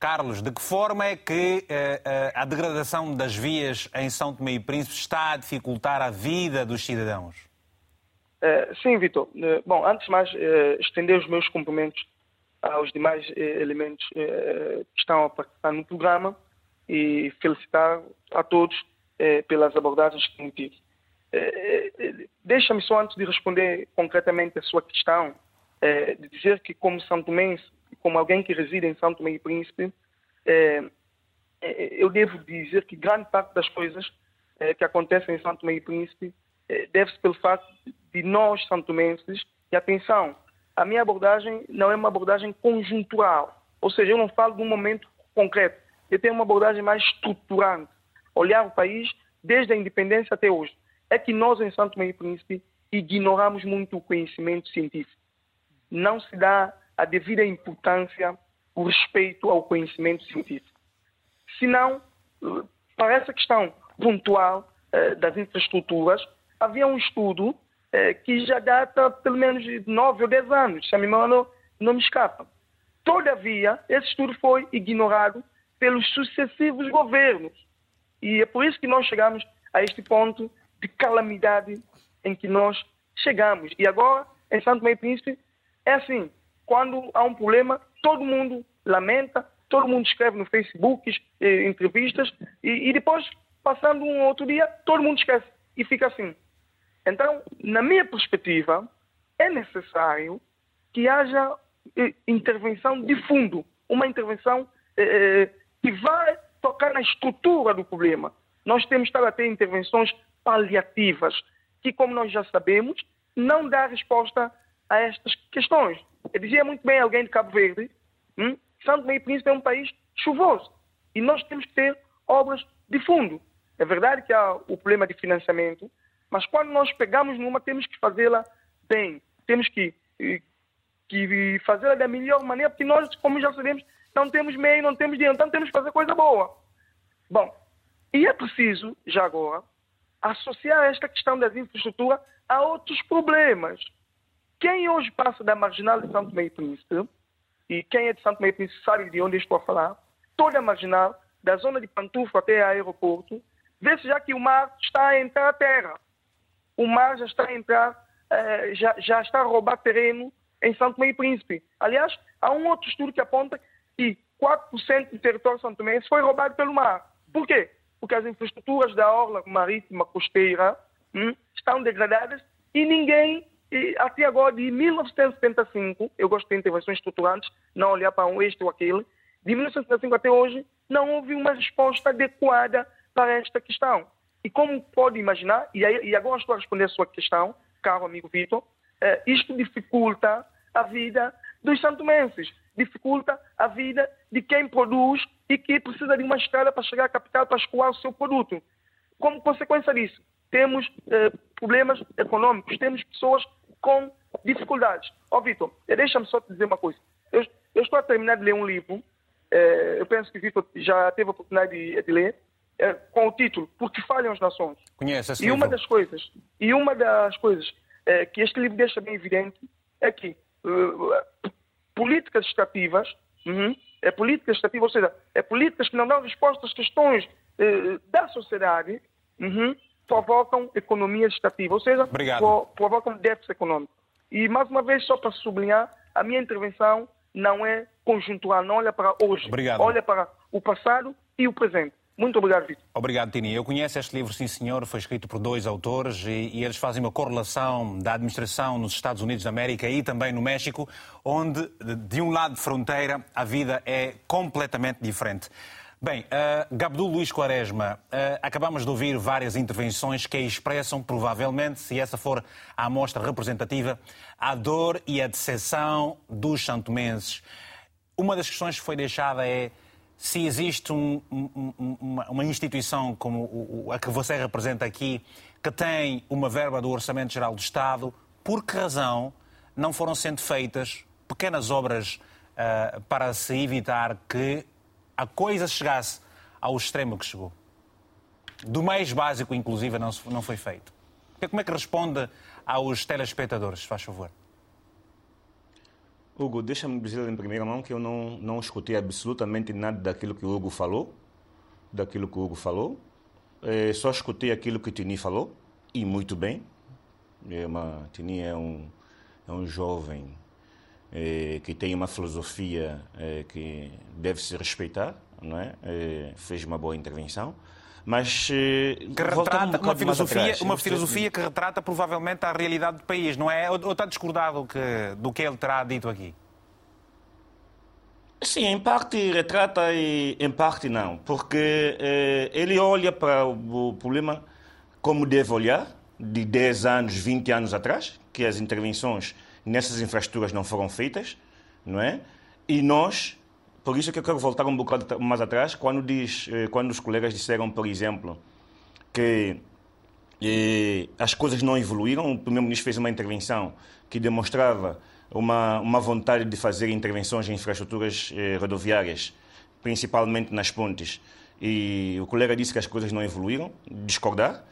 Carlos, de que forma é que uh, uh, a degradação das vias em São Tomé e Príncipe está a dificultar a vida dos cidadãos? sim, Vitor. bom, antes de mais, estender os meus cumprimentos aos demais elementos que estão a participar no programa e felicitar a todos pelas abordagens que têm tido. Eh, eh, deixa-me só, antes de responder concretamente a sua questão, eh, de dizer que, como Santo Mense, como alguém que reside em Santo e Príncipe, eu devo dizer que grande parte das coisas que acontecem em Santo e Príncipe deve-se pelo facto de nós, santomenses, e atenção, a minha abordagem não é uma abordagem conjuntural, ou seja, eu não falo de um momento concreto, eu tenho uma abordagem mais estruturante, olhar o país desde a independência até hoje. É que nós, em Santo e Príncipe, ignoramos muito o conhecimento científico. Não se dá a devida importância, o respeito ao conhecimento científico. Senão, para essa questão pontual eh, das infraestruturas, havia um estudo eh, que já data pelo menos de 9 ou 10 anos, se a memória não, não me escapa. Todavia, esse estudo foi ignorado pelos sucessivos governos. E é por isso que nós chegamos a este ponto de calamidade em que nós chegamos. E agora, em Santo e Príncipe, é assim, quando há um problema, todo mundo lamenta, todo mundo escreve no Facebook, eh, entrevistas, e, e depois, passando um outro dia, todo mundo esquece. E fica assim. Então, na minha perspectiva, é necessário que haja eh, intervenção de fundo, uma intervenção eh, que vai tocar na estrutura do problema. Nós temos estar a ter intervenções paliativas, que, como nós já sabemos, não dá resposta a estas questões. Eu dizia muito bem alguém de Cabo Verde, hum, Santo Meio Príncipe é um país chuvoso e nós temos que ter obras de fundo. É verdade que há o problema de financiamento, mas quando nós pegamos numa, temos que fazê-la bem, temos que, que fazê-la da melhor maneira, porque nós, como já sabemos, não temos meio, não temos dinheiro, então temos que fazer coisa boa. Bom, e é preciso, já agora, associar esta questão das infraestruturas a outros problemas. Quem hoje passa da marginal de Santo Meio Príncipe, e quem é de Santo Meio Príncipe sabe de onde estou a falar, toda a marginal, da zona de Pantufo até o aeroporto, vê-se já que o mar está a entrar à terra o mar já está a entrar, uh, já, já está a roubar terreno em Santo e Príncipe. Aliás, há um outro estudo que aponta que 4% do território de Santo Tomé foi roubado pelo mar. Por quê? Porque as infraestruturas da orla marítima costeira hum, estão degradadas e ninguém, até agora, de 1975, eu gosto de intervenções estruturantes, não olhar para um este ou aquele, de 1975 até hoje, não houve uma resposta adequada para esta questão. E como pode imaginar, e, aí, e agora estou a responder a sua questão, caro amigo Vitor, eh, isto dificulta a vida dos santomenses, dificulta a vida de quem produz e que precisa de uma estrada para chegar à capital para escoar o seu produto. Como consequência disso, temos eh, problemas econômicos, temos pessoas com dificuldades. Ó, oh, Vitor, eh, deixa-me só te dizer uma coisa. Eu, eu, estou a terminar de ler um livro, eh, eu penso que o Vitor já teve a oportunidade de, de ler, é, com o título Porque falham as nações. Conhece esse e uma das coisas e uma das coisas é, que este livro deixa bem evidente é que uh, políticas estativas uhum, é políticas estativas, ou seja, é políticas que não dão resposta às questões uh, da sociedade uhum, provocam economias estativas, ou seja, pro, provocam déficit econômico. E mais uma vez, só para sublinhar, a minha intervenção não é conjuntural, não olha para hoje, Obrigado. olha para o passado e o presente. Muito obrigado, Vitor. Obrigado, Tini. Eu conheço este livro, sim, senhor. Foi escrito por dois autores e, e, eles fazem uma correlação da administração nos Estados Unidos da América e também no México, onde, de um lado de fronteira, a vida é completamente diferente. Bem, uh, Gabdu Luís Quaresma, uh, acabamos de ouvir várias intervenções que expressam, provavelmente, se essa for a amostra representativa, a dor e a decepção dos santomenses. Uma das questões que foi deixada é se existe um, um, uma, uma, instituição como a que você representa aqui, que tem uma verba do Orçamento Geral do Estado, por que razão não foram sendo feitas pequenas obras uh, para se evitar que a coisa chegasse ao extremo que chegou? Do mais básico, inclusive, não, não foi feito. Como é que responde aos telespectadores, faz favor? Hugo, deixa-me dizer em primeira mão que eu não, não escutei absolutamente nada daquilo que o Hugo falou, daquilo que o Hugo falou. É, só escutei aquilo que o Tini falou, e muito bem. É uma, Tini é um, é um jovem é, que tem uma filosofia é, que deve se respeitar, não é? é fez uma boa intervenção mas eh, que retrata um uma filosofia, uma filosofia que retrata provavelmente a realidade do país, não é? Ou, ou está discordado que, do que ele terá dito aqui? Sim, em parte retrata e em parte não, porque eh, ele olha para o problema como deve olhar, de 10 anos, 20 anos atrás, que as intervenções nessas infraestruturas não foram feitas, não é? E nós, por isso que eu quero voltar um bocado mais atrás, quando, diz, eh, quando os colegas disseram, por exemplo, que eh, as coisas não evoluíram, o primeiro-ministro fez uma intervenção que demonstrava uma, uma vontade de fazer intervenções em infraestruturas eh, rodoviárias, principalmente nas pontes. E o colega disse que as coisas não evoluíram, discordar,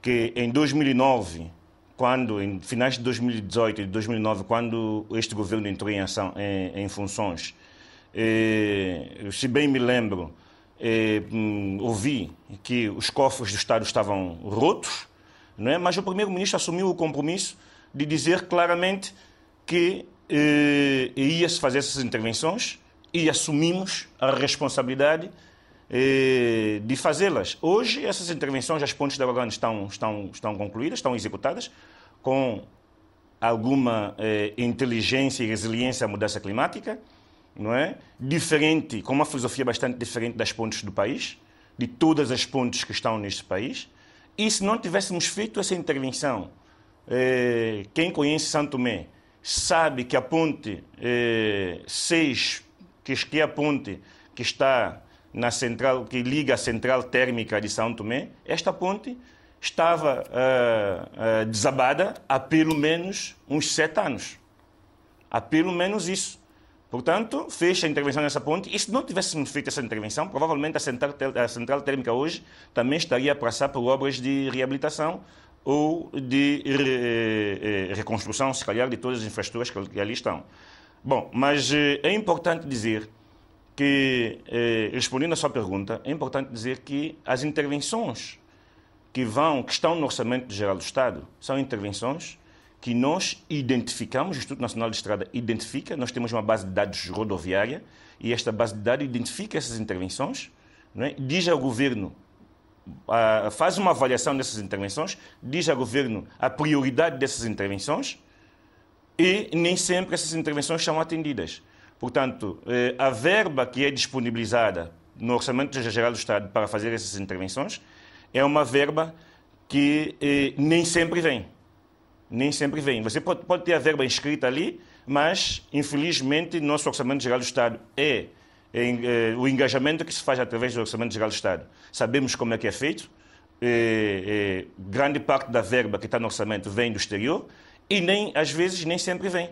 que em 2009, quando, em finais de 2018 e 2009, quando este governo entrou em ação, em, em funções, eh, se bem me lembro, eh, ouvi que os cofres do Estado estavam rotos, não é? mas o primeiro-ministro assumiu o compromisso de dizer claramente que eh, ia-se fazer essas intervenções e assumimos a responsabilidade de fazê-las. Hoje, essas intervenções, as pontes da Bagana estão, estão, estão concluídas, estão executadas, com alguma eh, inteligência e resiliência à mudança climática, não é? Diferente, com uma filosofia bastante diferente das pontes do país, de todas as pontes que estão neste país. E se não tivéssemos feito essa intervenção, eh, quem conhece Santo Tomé sabe que a ponte eh, 6, que é a ponte que está na central, que liga a central térmica de São Tomé, esta ponte estava uh, uh, desabada há pelo menos uns sete anos. Há pelo menos isso. Portanto, fez a intervenção nessa ponte e se não tivéssemos feito essa intervenção, provavelmente a central, a central térmica hoje também estaria a passar por obras de reabilitação ou de re, eh, reconstrução, se calhar, de todas as infraestruturas que ali estão. Bom, mas eh, é importante dizer que, eh, respondendo à sua pergunta, é importante dizer que as intervenções que vão, que estão no Orçamento Geral do Estado, são intervenções que nós identificamos, o Instituto Nacional de Estrada identifica, nós temos uma base de dados rodoviária e esta base de dados identifica essas intervenções, é? diz ao governo faz uma avaliação dessas intervenções, diz ao governo a prioridade dessas intervenções e nem sempre essas intervenções são atendidas. Portanto, eh, a verba que é disponibilizada no Orçamento Geral do Estado para fazer essas intervenções é uma verba que eh, nem sempre vem. Nem sempre vem. Você pode, pode ter a verba inscrita ali, mas, infelizmente, nosso Orçamento Geral do Estado é em, eh, o engajamento que se faz através do Orçamento Geral do Estado. Sabemos como é que é feito. Eh, eh, grande parte da verba que está no orçamento vem do exterior e nem, às vezes, nem sempre vem.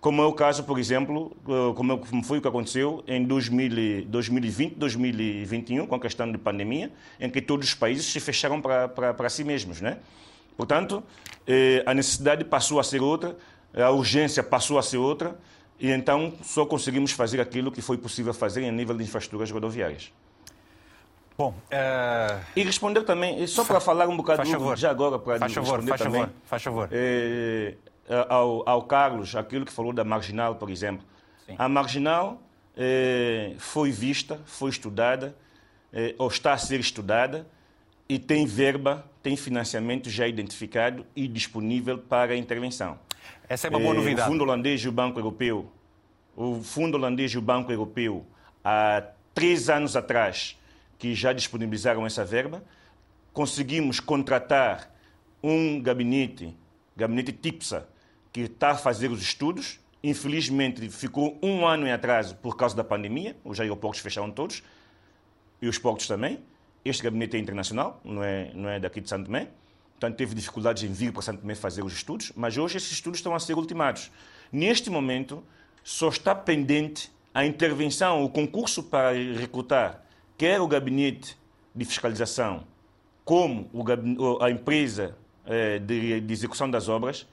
Como é o caso, por exemplo, eh, como foi o que aconteceu em 2000, 2020, 2021, com a questão de pandemia, em que todos os países se fecharam para, para, para si mesmos. Né? Portanto, eh, a necessidade passou a ser outra, a urgência passou a ser outra, e então só conseguimos fazer aquilo que foi possível fazer em nível de infraestruturas rodoviárias. Bom, uh... e responder também, só para falar um bocado já agora para faz favor, responder faz também, favor, faz favor. É, ao, ao, Carlos, aquilo que falou da marginal, por exemplo. Sim. A marginal é, foi vista, foi estudada, é, ou está a ser estudada, e tem verba, tem financiamento já identificado e disponível para a intervenção. Essa é uma boa novidade. O Fundo Holandês e o Banco Europeu, o Fundo Holandês e o Banco Europeu, há três anos atrás, que já disponibilizaram essa verba, conseguimos contratar um gabinete, gabinete TIPSA, que está a fazer os estudos. Infelizmente, ficou um ano em atraso por causa da pandemia. Os aeroportos fecharam todos e os portos também. Este gabinete é internacional, não é, não é daqui de Santo Tomé. Portanto, teve dificuldades em vir para Santo Tomé fazer os estudos, mas hoje esses estudos estão a ser ultimados. Neste momento, só está pendente a intervenção, o concurso para recrutar quer o gabinete de fiscalização, como a empresa eh, de execução das obras,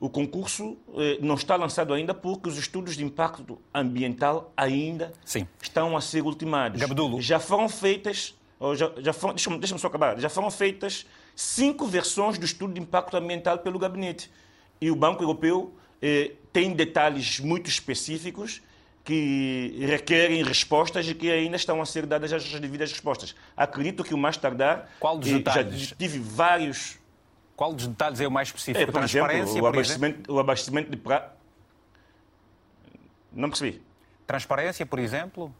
o concurso eh, não está lançado ainda porque os estudos de impacto ambiental ainda Sim. estão a ser ultimados. Já foram feitas, já, já foram, deixa-me deixa só acabar, já foram feitas cinco versões do estudo de impacto ambiental pelo gabinete. E o Banco Europeu eh, tem detalhes muito específicos que requerem respostas e que ainda estão a ser dadas as devidas respostas. Acredito que o mais tardar. Qual dos detalhes? Já tive vários. Qual dos detalhes é o mais específico? É, por exemplo, o abastecimento, o abastecimento de prazo. Não percebi. Transparência, por exemplo?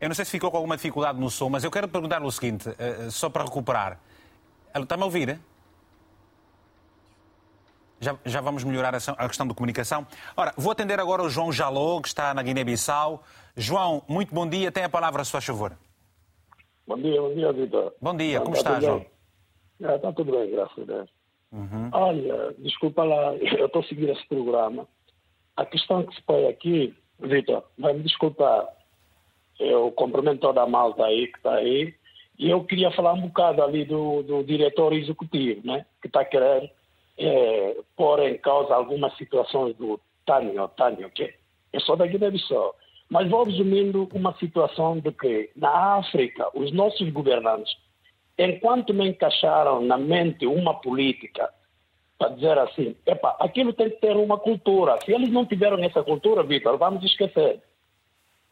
Eu não sei se ficou com alguma dificuldade no som, mas eu quero perguntar o seguinte, uh, só para recuperar. Está-me a ouvir? Já, já, vamos melhorar a, questão da comunicação. Ora, vou atender agora o João Jalô, que está na Guiné-Bissau. João, muito bom dia. Tem a palavra, se faz favor. Bom dia, bom dia, Vitor. Bom dia, como está, João? É, está tudo bem, graças a Deus. Uhum. Olha, desculpa lá, eu estou seguindo esse programa. A questão que se põe aqui, Vitor, vai me desculpar. Eu cumprimento toda a malta aí que está aí. E eu queria falar um bocado ali do, do diretor executivo, né? Que está querendo é, pôr em causa algumas situações do Tânio, Tânio, que é só da Guiné-Bissau. Mas vou resumindo uma situação de que na África, os nossos governantes, enquanto não encaixaram na mente uma política para dizer assim, epa, aquilo tem que ter uma cultura. Se eles não tiveram essa cultura, Vitor, vamos esquecer.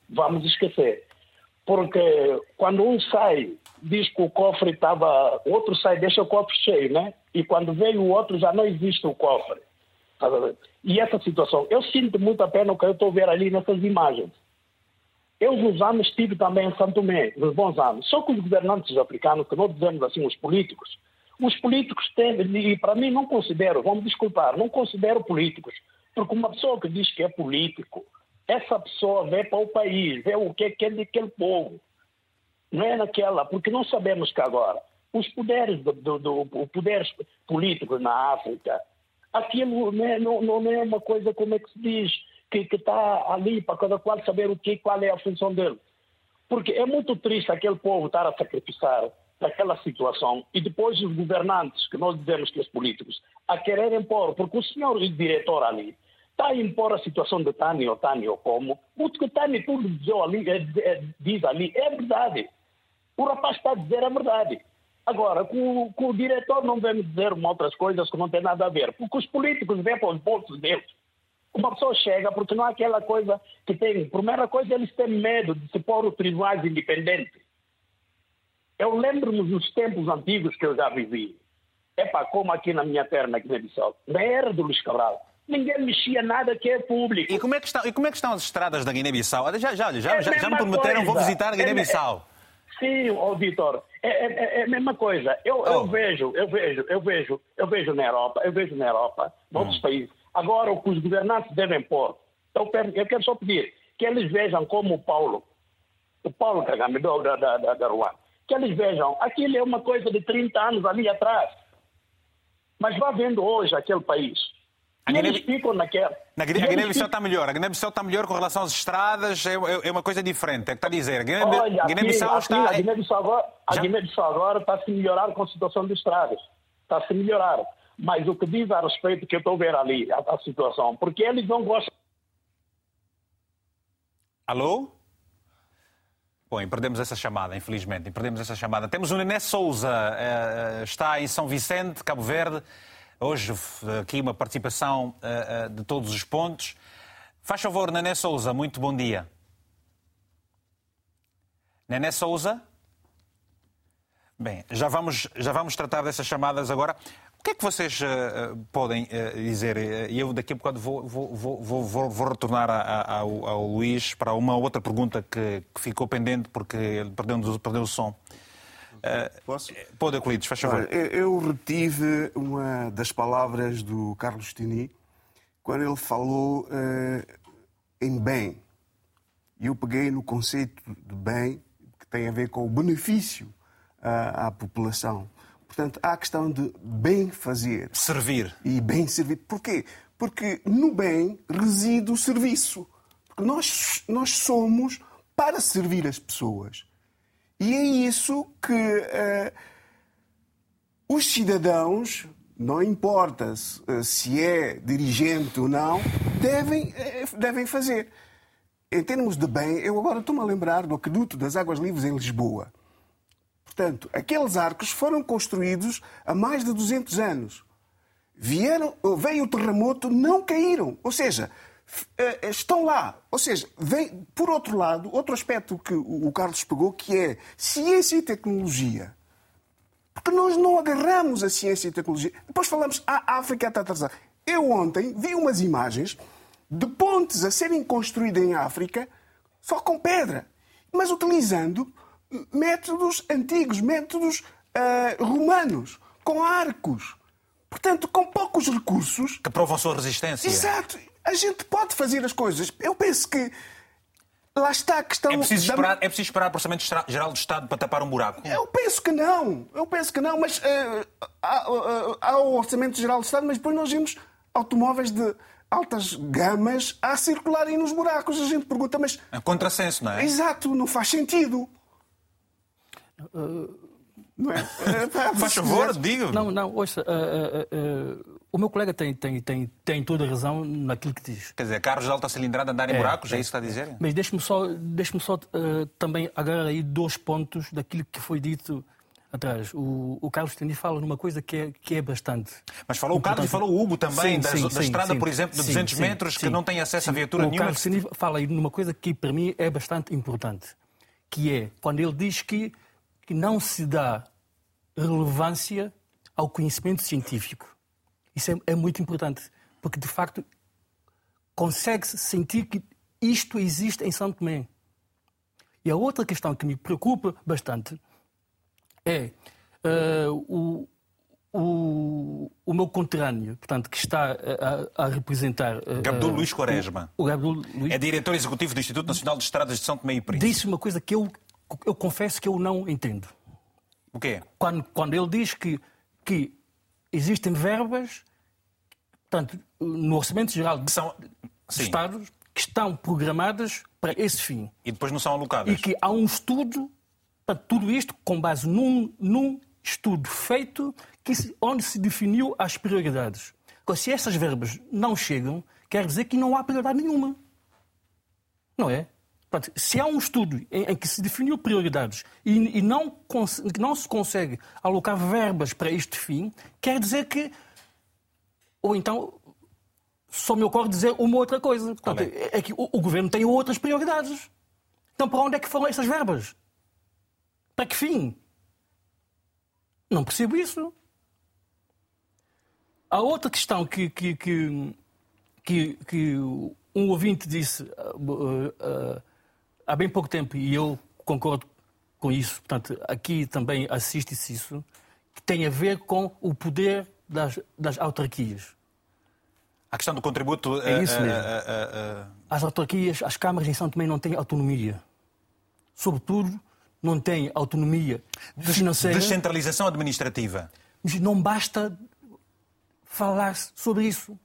Vamos esquecer. Porque quando um sai, diz que o cofre estava. O outro sai, deixa o cofre cheio, né? E quando veio o outro, já não existe o cofre. E essa situação, eu sinto muita pena o que eu estou vendo ali nessas imagens. Eu, nos anos, estive também em Santo Tomé, nos bons anos. Só que os governantes africanos, que nós dizemos assim, os políticos, os políticos têm, e para mim não considero, vamos desculpar, não considero políticos, porque uma pessoa que diz que é político, essa pessoa vê para o país, vê o que é, que daquele povo. Não é naquela, porque nós sabemos que agora os poderes, do, do, do poderes políticos na África, aquilo não é, não, não é uma coisa, como é que se diz, que está ali para cada qual saber o que, qual é a função dele. Porque é muito triste aquele povo estar a sacrificar daquela situação e depois os governantes, que nós dizemos que os políticos, a quererem pôr, porque o senhor diretor ali está a impor a situação de Tânia ou Tânia ou como, o que Tânia tudo diz ali, é, é, diz ali é verdade. O rapaz está a dizer a verdade. Agora, com, com o diretor não vem dizer outras coisas que não tem nada a ver, porque os políticos vêm para os bolsos deles uma pessoa chega, porque não é aquela coisa que tem. Primeira coisa, eles têm medo de se pôr os tribunais independentes. Eu lembro-me dos tempos antigos que eu já vivi. É para como aqui na minha terra, na Guiné-Bissau, na era do Luís Cabral. Ninguém mexia nada que é público. E como é que estão, e como é que estão as estradas da Guiné-Bissau? Já, já, já, é já, já me prometeram, vou visitar a Guiné-Bissau. É, sim, oh, Vitor, é, é, é, a mesma coisa. Eu, oh. eu, vejo, eu vejo, eu vejo, eu vejo na Europa, eu vejo na Europa, outros hum. países, Agora, o que os governantes devem pôr, eu, eu quero só pedir que eles vejam como o Paulo, o Paulo Kagame da, da, da, da Ruanda, que eles vejam, aquilo é uma coisa de 30 anos ali atrás. Mas vá vendo hoje aquele país. A Guiné... Na Guiné, a Guiné-Bissau está melhor. A Guiné-Bissau está melhor com relação às estradas, é, é, é uma coisa diferente. É o que está a dizer. A Guiné-Bissau está. A Guiné-Bissau agora, Guiné agora está a se melhorar com a situação de estradas. Está a se melhorar. Mas o que diz a respeito que eu estou vendo ali, a, a situação, porque eles não gostam. Alô? Bom, perdemos essa chamada, infelizmente. Perdemos essa chamada. Temos o Nené Souza, eh, eh, está em São Vicente, Cabo Verde. Hoje aqui uma participação eh, de todos os pontos. Faz favor, Nené Souza, muito bom dia. Nené Souza? Bem, já vamos, já vamos tratar dessas chamadas agora. O que é que vocês uh, podem uh, dizer? Eu daqui a bocado vou, vou, vou, vou, vou retornar a, a, ao, ao, Luís para uma outra pergunta que, que ficou pendente porque ele perdeu, perdeu o som. Uh, Posso? Pode, Euclides, faz favor. Eu retive uma das palavras do Carlos Tini quando ele falou em bem. E eu peguei no conceito de bem que tem a ver com o benefício à população. Portanto, há a questão de bem fazer. Servir. E bem servir. Porquê? Porque no bem reside o serviço. Porque nós, nós somos para servir as pessoas. E é isso que uh, os cidadãos, não importa se, uh, se, é dirigente ou não, devem, uh, devem fazer. Em termos de bem, eu agora estou-me a lembrar do aqueduto das Águas Livres em Lisboa. Portanto, aqueles arcos foram construídos há mais de 200 anos. Vieram, veio o terremoto, não caíram. Ou seja, estão lá. Ou seja, vem, por outro lado, outro aspecto que o Carlos pegou, que é ciência e tecnologia. Porque nós não agarramos a ciência e tecnologia. Depois falamos, ah, a África está atrasada. eu ontem vi umas imagens de pontes a serem construídas em África só com pedra, mas utilizando métodos antigos, métodos uh, romanos, com arcos. Portanto, com poucos recursos. Que provam sua resistência. Exato. A gente pode fazer as coisas. Eu penso que. Lá está a questão. É preciso esperar, da... é preciso esperar o Orçamento Geral do Estado para tapar um buraco? Eu penso que não. Eu penso que não. Mas uh, há, uh, há o Orçamento Geral do Estado, mas depois nós vimos automóveis de altas gamas a circularem nos buracos. A gente pergunta, mas. É contrassenso, não é? Exato, não faz sentido. Uh... Não é? Faz favor, diga. Não, não, ouça, uh, uh, uh, o meu colega tem, tem, tem, tem toda a razão naquilo que diz. Quer dizer, carros de alta cilindrada andarem em é, buracos, é, é isso que está a dizer? Mas deixe-me só, deixe só também agarrar aí dois pontos daquilo que foi dito atrás. O, o Carlos Tenis fala numa coisa que é, que é bastante. Mas falou o Carlos e falou o Hugo também, sim, da, sim, da sim, estrada, por exemplo, de 200 metros, que não tem acesso a viatura o nenhuma. O Carlos Tenis fala aí numa coisa que para mim é bastante importante, que é quando ele diz que, que não se dá relevância ao conhecimento científico. Isso é, é muito importante, porque de facto consegue-se sentir que isto existe em São Tomé. E a outra questão que me preocupa bastante é uh, o, o, o meu conterrâneo, portanto, que está a, a representar. Uh, Gabdul Luís Quaresma. O, o Luís... É diretor executivo do Instituto Nacional de Estradas de São Tomé e Príncipe. Disse uma coisa que eu, eu confesso que eu não entendo. O quê? Quando, quando ele diz que, que existem verbas, portanto, no Orçamento Geral de, são, Estados, que estão programadas para esse fim. E depois não são alocadas. E que há um estudo, portanto, tudo isto com base num, num estudo feito que, onde se definiu as prioridades. Agora, se essas verbas não chegam, quer dizer que não há prioridade nenhuma. Não é? Portanto, se há um estudo em, em, que se definiu prioridades e, e não, não se consegue alocar verbas para este fim, quer dizer que. Ou então. Só me ocorre dizer uma outra coisa. Portanto, é? é? que o, o, governo tem outras prioridades. Então, para onde é que foram essas verbas? Para que fim? Não percebo isso. Há outra questão que, que, que, que, que um ouvinte disse. Uh, uh, há bem pouco tempo, e eu concordo com isso, portanto, aqui também assiste-se isso, que tem a ver com o poder das, das autarquias. A questão do contributo. É isso mesmo. As autarquias, as câmaras em São Tomé não têm autonomia. Sobretudo, não têm autonomia financeira. Descentralização administrativa. Mas não basta falar sobre isso.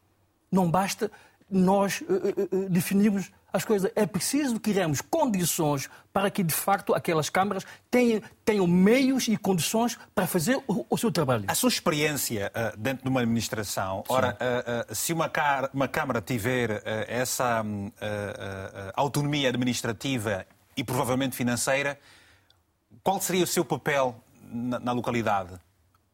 Não basta nós uh, uh, definirmos as coisas. É preciso criarmos condições para que, de facto, aquelas câmaras tenham, tenham meios e condições para fazer o, o seu trabalho. A sua experiência uh, dentro de uma administração, Sim. ora, uh, uh, se uma, car uma Câmara tiver essa autonomia administrativa e provavelmente financeira, qual seria o seu papel na, na localidade?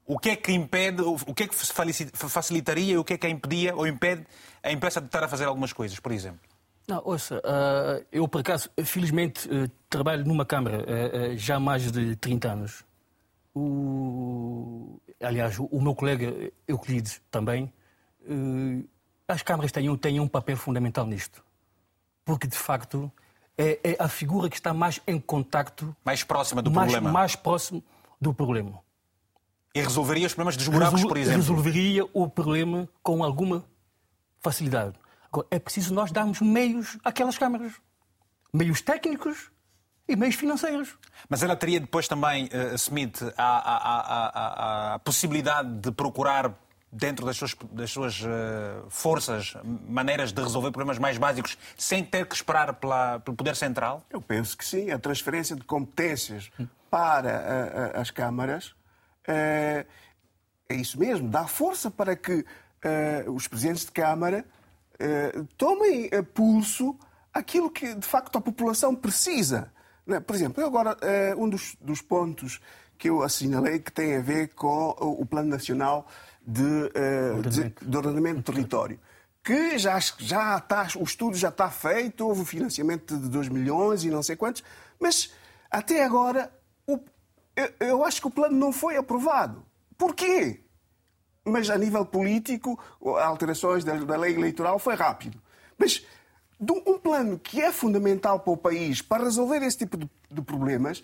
O que é que impede, o que é que facilitaria o que é que a impedia ou impede a imprensa de estar a fazer algumas coisas, por exemplo? Não, ouça, uh, eu por acaso, felizmente, uh, trabalho numa Câmara uh, já há mais de 30 anos. O... Aliás, o, o meu colega Euclides também. as câmaras têm, têm um papel fundamental nisto. Porque, de facto, é, é, a figura que está mais em contacto... Mais próxima do mais, problema. Mais próximo do problema. E resolveria os problemas dos buracos, Resol... por exemplo? Resolveria o problema com alguma facilidade. Agora, é preciso nós darmos meios àquelas câmaras. Meios técnicos e meios financeiros. Mas ela teria depois também, uh, Smith, a, a, a, a, possibilidade de procurar dentro das suas, das suas uh, forças maneiras de resolver problemas mais básicos sem ter que esperar pela, pelo Poder Central? Eu penso que sim. A transferência de competências para uh, as câmaras é isso mesmo. Dá força para que os presidentes de Câmara eh, tomem a pulso aquilo que de facto a população precisa. É? Por exemplo, agora eh, um dos, dos, pontos que eu assinalei que tem a ver com o Plano Nacional de, eh, de, de Ordenamento do Território que já, já está, o estudo já está feito, houve o financiamento de 2 milhões e não sei quantos, mas até agora o, eu, eu, acho que o plano não foi aprovado. Porquê? Mas a nível político, alterações da, da lei eleitoral foi rápido. Mas um plano que é fundamental para o país para resolver esse tipo de, de problemas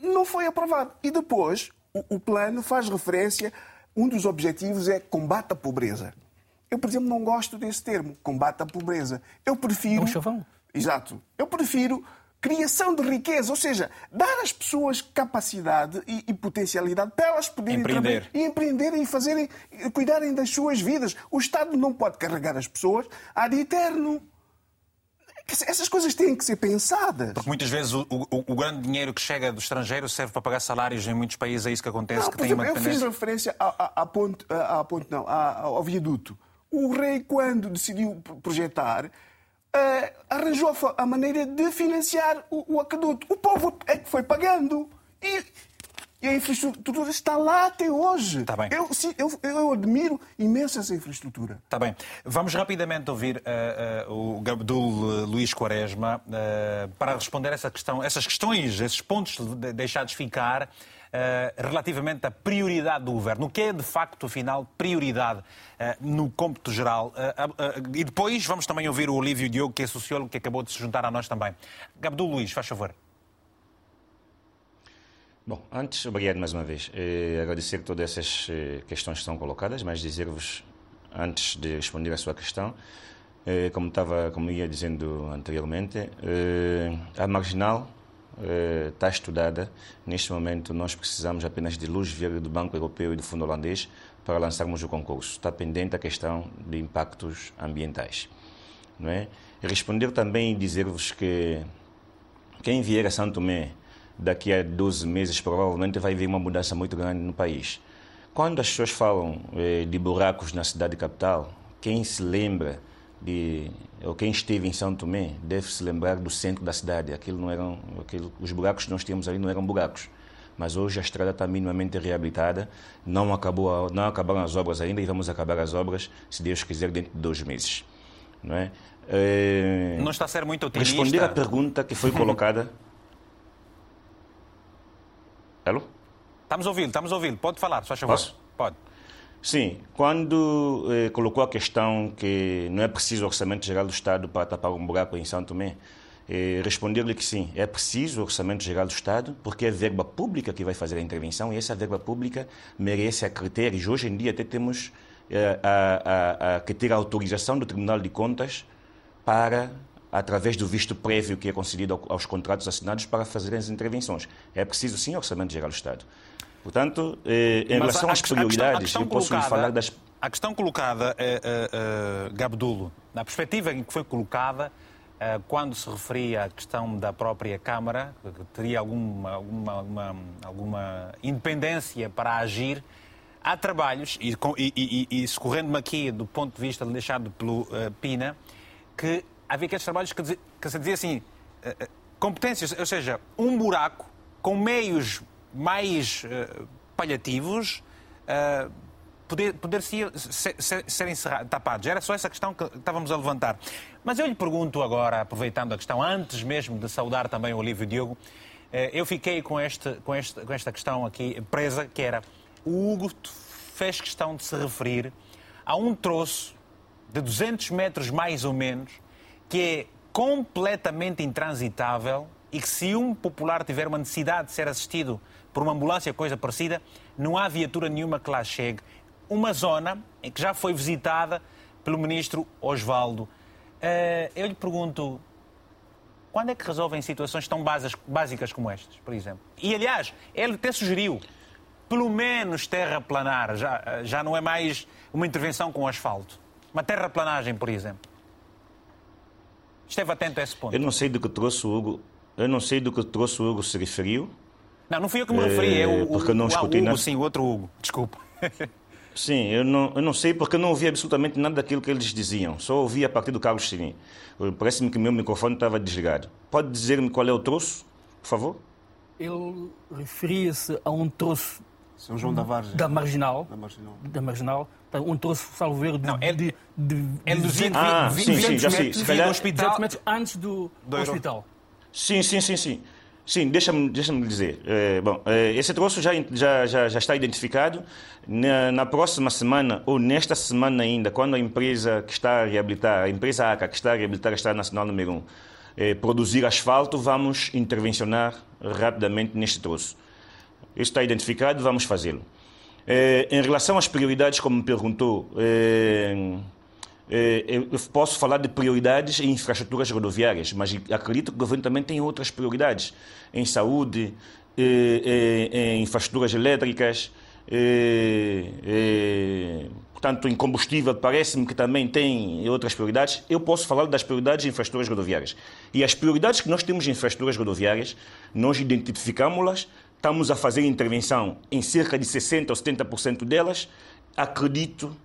não foi aprovado. E depois, o, o plano faz referência, um dos objetivos é combate à pobreza. Eu, por exemplo, não gosto desse termo, combate à pobreza. Eu prefiro. Um chavão. Exato. Eu prefiro criação de riqueza, ou seja, dar às pessoas capacidade e, e potencialidade para elas poderem empreender. e empreenderem e fazerem, cuidarem das suas vidas. O Estado não pode carregar as pessoas ad eterno. Essas coisas têm que ser pensadas. Porque muitas vezes o, o, o, grande dinheiro que chega do estrangeiro serve para pagar salários em muitos países, é isso que acontece. Não, que tem exemplo, eu fiz referência à, à, ponte, à, ponte, não, ao viaduto. O rei, quando decidiu projetar, uh, arranjou a maneira de financiar o, o aqueduto. O povo é que foi pagando. E, e a infraestrutura está lá até hoje. Está bem. Eu, eu, eu admiro imenso essa infraestrutura. Está bem. Vamos rapidamente ouvir uh, uh, o Gabdul Luís Quaresma uh, para responder essa questão, essas questões, esses pontos deixados ficar relativamente à prioridade do governo. O que é, de facto, afinal, prioridade no cômputo geral? e depois vamos também ouvir o Olívio Diogo, que é sociólogo, que acabou de se juntar a nós também. Gabdul Luís, faz favor. Bom, antes, obrigado mais uma vez. Eh, agradecer todas essas eh, questões que estão colocadas, mas dizer-vos, antes de responder à sua questão, eh, como estava, como ia dizendo anteriormente, eh, a marginal eh, está estudada. Neste momento, nós precisamos apenas de luz verde do Banco Europeu e do Fundo Holandês para lançarmos o concurso. Está pendente a questão de impactos ambientais. Não é? Responder também e dizer-vos que quem vier a Santo Tomé daqui a 12 meses provavelmente vai haver uma mudança muito grande no país. Quando as pessoas falam eh, de buracos na cidade capital, quem se lembra de ou quem esteve em São Tomé deve se lembrar do centro da cidade. Aquilo não eram, aquilo, os buracos que nós tínhamos ali não eram buracos. Mas hoje a estrada está minimamente reabilitada, não acabou, não acabaram as obras ainda e vamos acabar as obras, se Deus quiser, dentro de dois meses. Não é? é... Não está a ser muito otimista. Responder à pergunta que foi colocada Alô? Estamos ouvindo, estamos ouvindo. Pode falar, só favor. Posso? Pode. Sim, quando eh, colocou a questão que não é preciso orçamento geral do Estado para tapar um buraco em São Tomé, eh, responder-lhe que sim, é preciso orçamento geral do Estado, porque é verba pública que vai fazer a intervenção e essa verba pública merece a critérios. Hoje em dia até temos eh, a, a, a, que ter a autorização do Tribunal de Contas para através do visto prévio que é concedido aos contratos assinados para fazer as intervenções. É preciso, sim, orçamento geral do Estado. Portanto, eh, em Mas relação a, às prioridades, eu posso colocada, falar das... A questão colocada, eh, eh, eh, Gabdulo, na perspectiva em que foi colocada, eh, quando se referia à questão da própria Câmara, que teria alguma, alguma, alguma independência para agir, há trabalhos, e, e, e, e escorrendo-me aqui do ponto de vista deixado pelo uh, Pina, que havia aqueles trabalhos que, dizia, que se dizia assim, uh, competências, ou seja, um buraco com meios mais uh, paliativos uh, poder, poder ser, ser, ser encerrado, tapados. Era só essa questão que estávamos a levantar. Mas eu lhe pergunto agora, aproveitando a questão, antes mesmo de saudar também o Olívio Diogo, eu fiquei com, este, com, este, com esta questão aqui presa, que era o Hugo fez questão de se referir a um troço de 200 metros mais ou menos que é completamente intransitável e que se um popular tiver uma necessidade de ser assistido por uma ambulância, coisa parecida, não há viatura nenhuma que lá chegue. Uma zona em que já foi visitada pelo ministro Osvaldo. Eh, eu lhe pergunto, quando é que resolvem situações tão básicas como estas, por exemplo? E, aliás, ele até sugeriu, pelo menos terraplanar, já, já não é mais uma intervenção com asfalto. Uma terraplanagem, por exemplo. Esteve atento a esse ponto. Eu não sei do que trouxe Hugo. Eu não sei do que trouxe o Hugo se referiu. Não, não fui eu que me referi, é o, porque eu não escutei o Hugo, nada. sim, o outro Hugo. Desculpe. Sim, eu não, eu não sei porque eu não ouvi absolutamente nada daquilo que eles diziam. Só ouvi a partir do Carlos Sinim. Parece-me que o meu microfone estava desligado. Pode dizer-me qual é o troço, por favor? Ele referia-se a um troço São João da Vargem. Da Marginal. Da Marginal. Da Marginal um troço, salvo ver, de, não, é, de, de, é de 20, ah, 20, sim, 20 sim, já sei. Se calhar... metros antes do, do hospital. Sim, sim, sim, sim. Sim, deixa-me deixa dizer. É, bom, é, esse troço já, já, já, já, está identificado. Na, na, próxima semana, ou nesta semana ainda, quando a empresa que está a reabilitar, a empresa ACA, que está a reabilitar a Estrada Nacional número 1, é, produzir asfalto, vamos intervencionar rapidamente neste troço. Isso está identificado, vamos fazê-lo. É, em relação às prioridades, como me perguntou, é, eu posso falar de prioridades em infraestruturas rodoviárias, mas acredito que o governo também tem outras prioridades em saúde, em infraestruturas elétricas, portanto, em combustível, parece-me que também tem outras prioridades. Eu posso falar das prioridades em infraestruturas rodoviárias. E as prioridades que nós temos em infraestruturas rodoviárias, nós identificamos-las, estamos a fazer intervenção em cerca de 60% ou 70% delas. Acredito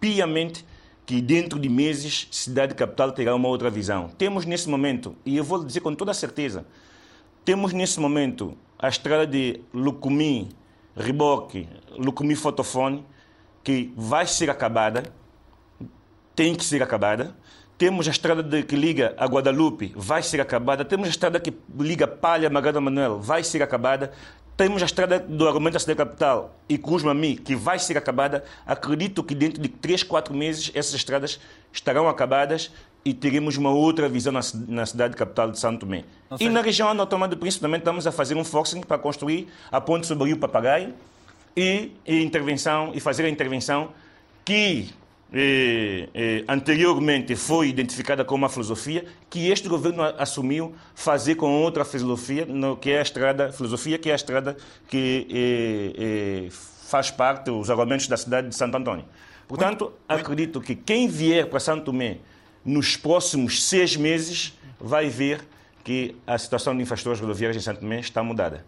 piamente que dentro de meses cidade capital terá uma outra visão. Temos nesse momento, e eu vou dizer com toda certeza, temos nesse momento a estrada de Lucumi, Riboque, Lucumi Fotofone, que vai ser acabada, tem que ser acabada. Temos a estrada de, que liga a Guadalupe, vai ser acabada. Temos a estrada que liga Palha a Magalhães Manuel, vai ser acabada. Temos a estrada do argumento da cidade capital e Cruz-Mami, que vai ser acabada. Acredito que dentro de 3, 4 meses essas estradas estarão acabadas e teremos uma outra visão na, na cidade capital de Santo Tomé. E na região autónoma do Príncipe também estamos a fazer um forcing para construir a ponte sobre o Rio Papagaio e, e intervenção e fazer a intervenção que eh, eh, anteriormente foi identificada como uma filosofia que este governo assumiu fazer com outra filosofia, no, que é a estrada, filosofia que é a estrada que eh, faz parte dos argumentos da cidade de Santo Antônio. Portanto, acredito que quem vier para Santo Tomé nos próximos seis meses vai ver que a situação de infraestruturas rodoviárias em Santo Tomé está mudada.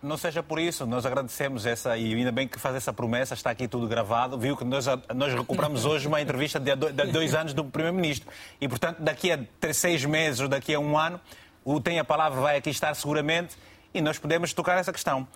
Não seja por isso, nós agradecemos essa, e ainda bem que faz essa promessa, está aqui tudo gravado. Viu que nós, nós recuperamos hoje uma entrevista de dois anos do Primeiro-Ministro. E, portanto, daqui a seis meses ou daqui a um ano, o Tem a Palavra vai aqui estar seguramente e nós podemos tocar essa questão.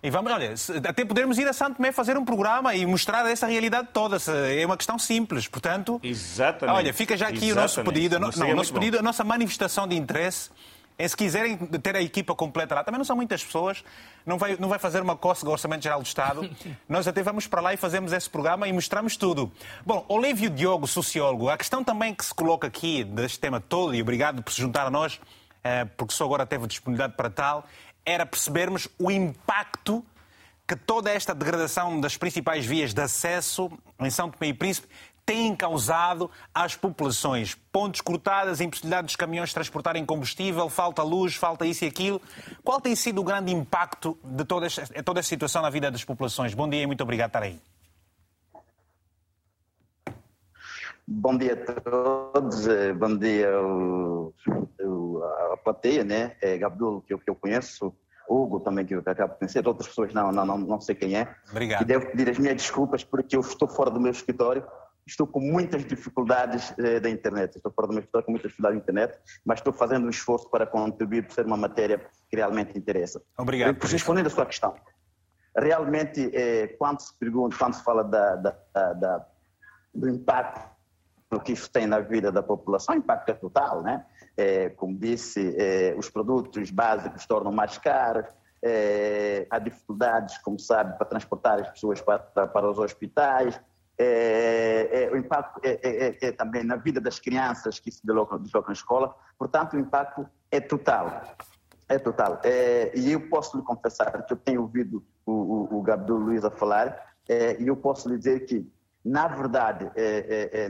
E vamos, olha, até podemos ir a Santo Tomé fazer um programa e mostrar essa realidade toda. É uma questão simples, portanto. Exatamente. Olha, fica já aqui Exatamente. o nosso pedido, não, o nosso pedido, a nossa manifestação de interesse é se quiserem ter a equipa completa lá, também não são muitas pessoas, não vai, não vai fazer uma cócega ao Orçamento Geral do Estado. Nós até vamos para lá e fazemos esse programa e mostramos tudo. Bom, Olívio Diogo, sociólogo, a questão também que se coloca aqui deste tema todo, e obrigado por se juntar a nós, eh, porque só agora teve disponibilidade para tal, era percebermos o impacto que toda esta degradação das principais vias de acesso em São Tomé e Príncipe têm causado às populações. Pontes cortadas, impossibilidade dos caminhões transportarem combustível, falta luz, falta isso e aquilo. Qual tem sido o grande impacto de toda esta, toda esta situação na vida das populações? Bom dia e muito obrigado por estar aí. Bom dia a todos, eh, bom dia ao, plateia, né? É Gabdul, que eu, que eu conheço, Hugo também, que eu acabo de conhecer, outras pessoas não, não, não, não sei quem é. Obrigado. E devo pedir as minhas desculpas porque eu estou fora do meu escritório estou com muitas dificuldades eh, da internet. Estou meu escritório com muitas dificuldades da internet, mas estou fazendo um esforço para contribuir para ser uma matéria que realmente interessa. Obrigado. Respondendo a sua questão, realmente, eh, quando se pergunta, quando se fala da, da, da, do impacto que isso tem na vida da população, o impacto é total, né? É, como disse, é, os produtos básicos tornam mais caros, há dificuldades, como sabe, para transportar as pessoas para, para os hospitais, é, é, o impacto é, é, é, é, também na vida das crianças que se deslocam, deslocam na escola, portanto, o impacto é total. É total. É, e eu posso lhe confessar que eu tenho ouvido o, o, o Gabriel Luiz a falar, e eu posso lhe dizer que, na verdade,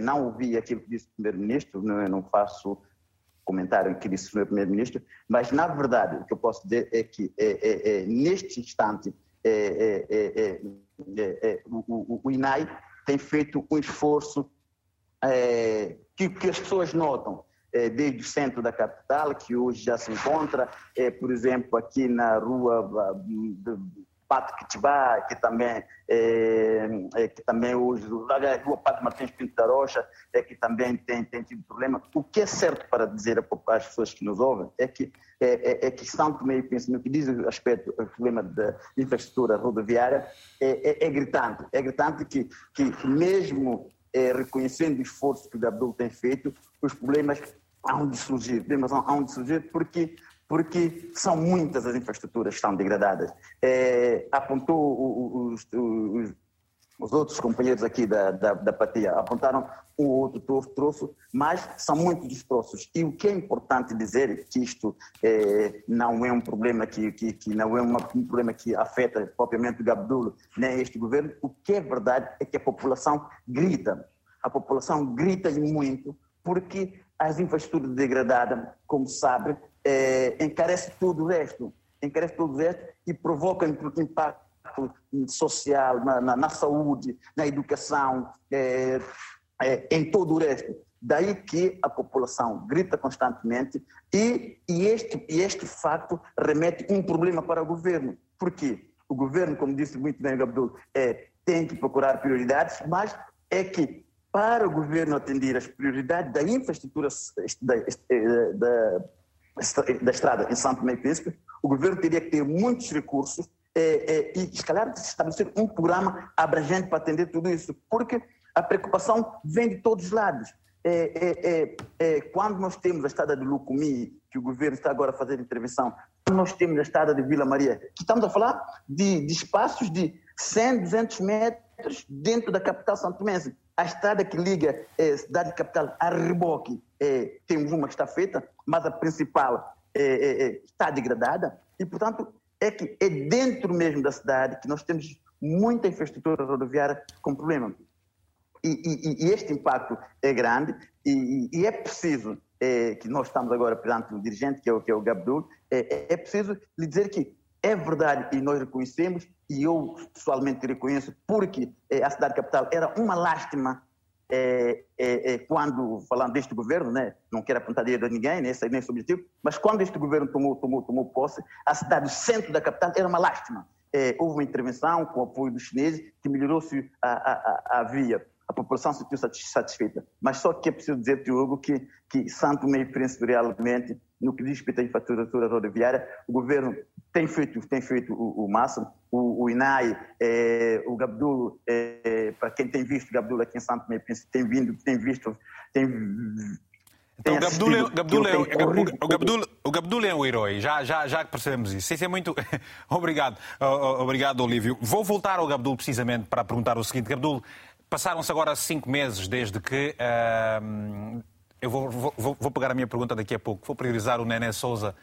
não ouvi aquilo que disse o primeiro-ministro, não, não faço comentário que disse o primeiro-ministro, mas, na verdade, o que eu posso dizer é que, neste instante, o, o, o INAI tem feito um esforço é, que, que, as pessoas notam, é, desde o centro da capital, que hoje já se encontra, é, por exemplo, aqui na rua de Pato Quitibá, que também, é, é, que também hoje, a rua Pato Martins Pinto da Rocha, é, que também tem, tem tido problema. O que é certo para dizer às pessoas que nos ouvem é que é, é, é que São Tomé e Príncipe, no que diz o aspecto, o problema da infraestrutura rodoviária, é, é, é gritante. É gritante que, que mesmo reconhecendo o esforço que o Abdul tem feito, os problemas hão de surgir. Problemas hão de surgir porque porque são muitas as infraestruturas que estão degradadas. É, apontou os, os, os, outros companheiros aqui da, da, da Patia, apontaram um outro troço, mas são muitos destroços. E o que é importante dizer que isto é, não é um problema que, que, que não é uma, um problema que afeta propriamente o Gabdulo nem este governo. O que é verdade é que a população grita. A população grita muito porque as infraestruturas degradadas, como sabe, é, encarece tudo o resto, encarece tudo o resto e provoca impacto social na, na, na saúde, na educação, é, é, em todo o resto. Daí que a população grita constantemente e, e, este, e este facto remete um problema para o governo. Por quê? O governo, como disse muito bem o Abdul, é, tem que procurar prioridades, mas é que para o governo atender as prioridades da infraestrutura da, da, da estrada em Santo Meio Príncipe, o governo teria que ter muitos recursos é, é, e, se estabelecer um programa abrangente para atender tudo isso, porque a preocupação vem de todos os lados. É, quando nós temos a estrada de Lucumi, que o governo está agora fazer intervenção, quando nós temos a estrada de Vila Maria, que estamos a falar de, de espaços de 100, 200 metros dentro da capital santomense. A estrada que liga a cidade capital a Reboque, é, tem uma que está feita, mas a principal está degradada. E, portanto, é que é dentro mesmo da cidade que nós temos muita infraestrutura rodoviária com problema. E, e, e este impacto é grande e, e é preciso é, que nós estamos agora perante um dirigente, que é o, que é o Gabdul, é, é, é preciso lhe dizer que é verdade e nós reconhecemos, e eu pessoalmente reconheço, porque é, a cidade capital era uma lástima é, é, é, quando, falando deste governo, né, não quero apontar dinheiro a ninguém, né, esse é o objetivo, mas quando este governo tomou, tomou, tomou posse, a cidade, o centro da capital, era uma lástima. É, houve uma intervenção com o apoio dos chineses que melhorou-se a, a, a, a via a população se sentiu satisfeita. Mas só que é preciso dizer, Diogo, que, que Santo Meio Príncipe realmente, no que diz respeito à infraestrutura rodoviária, o governo tem feito, tem feito o, o máximo. O, o INAI, é, o Gabdulo, é, para quem tem visto Gabdulo aqui em Santo Meio Príncipe, tem vindo, tem visto, tem então, o Gabdul, é, é, o, Gabdul, o Gabdul é um herói, já, já, já percebemos isso. Isso é muito. obrigado, obrigado, Olívio. Vou voltar ao Gabdul precisamente para perguntar o seguinte: Gabdul, Passaram-se agora cinco meses desde que. Uh, eu vou, vou, vou, pegar a minha pergunta daqui a pouco. Vou priorizar o Nené Souza,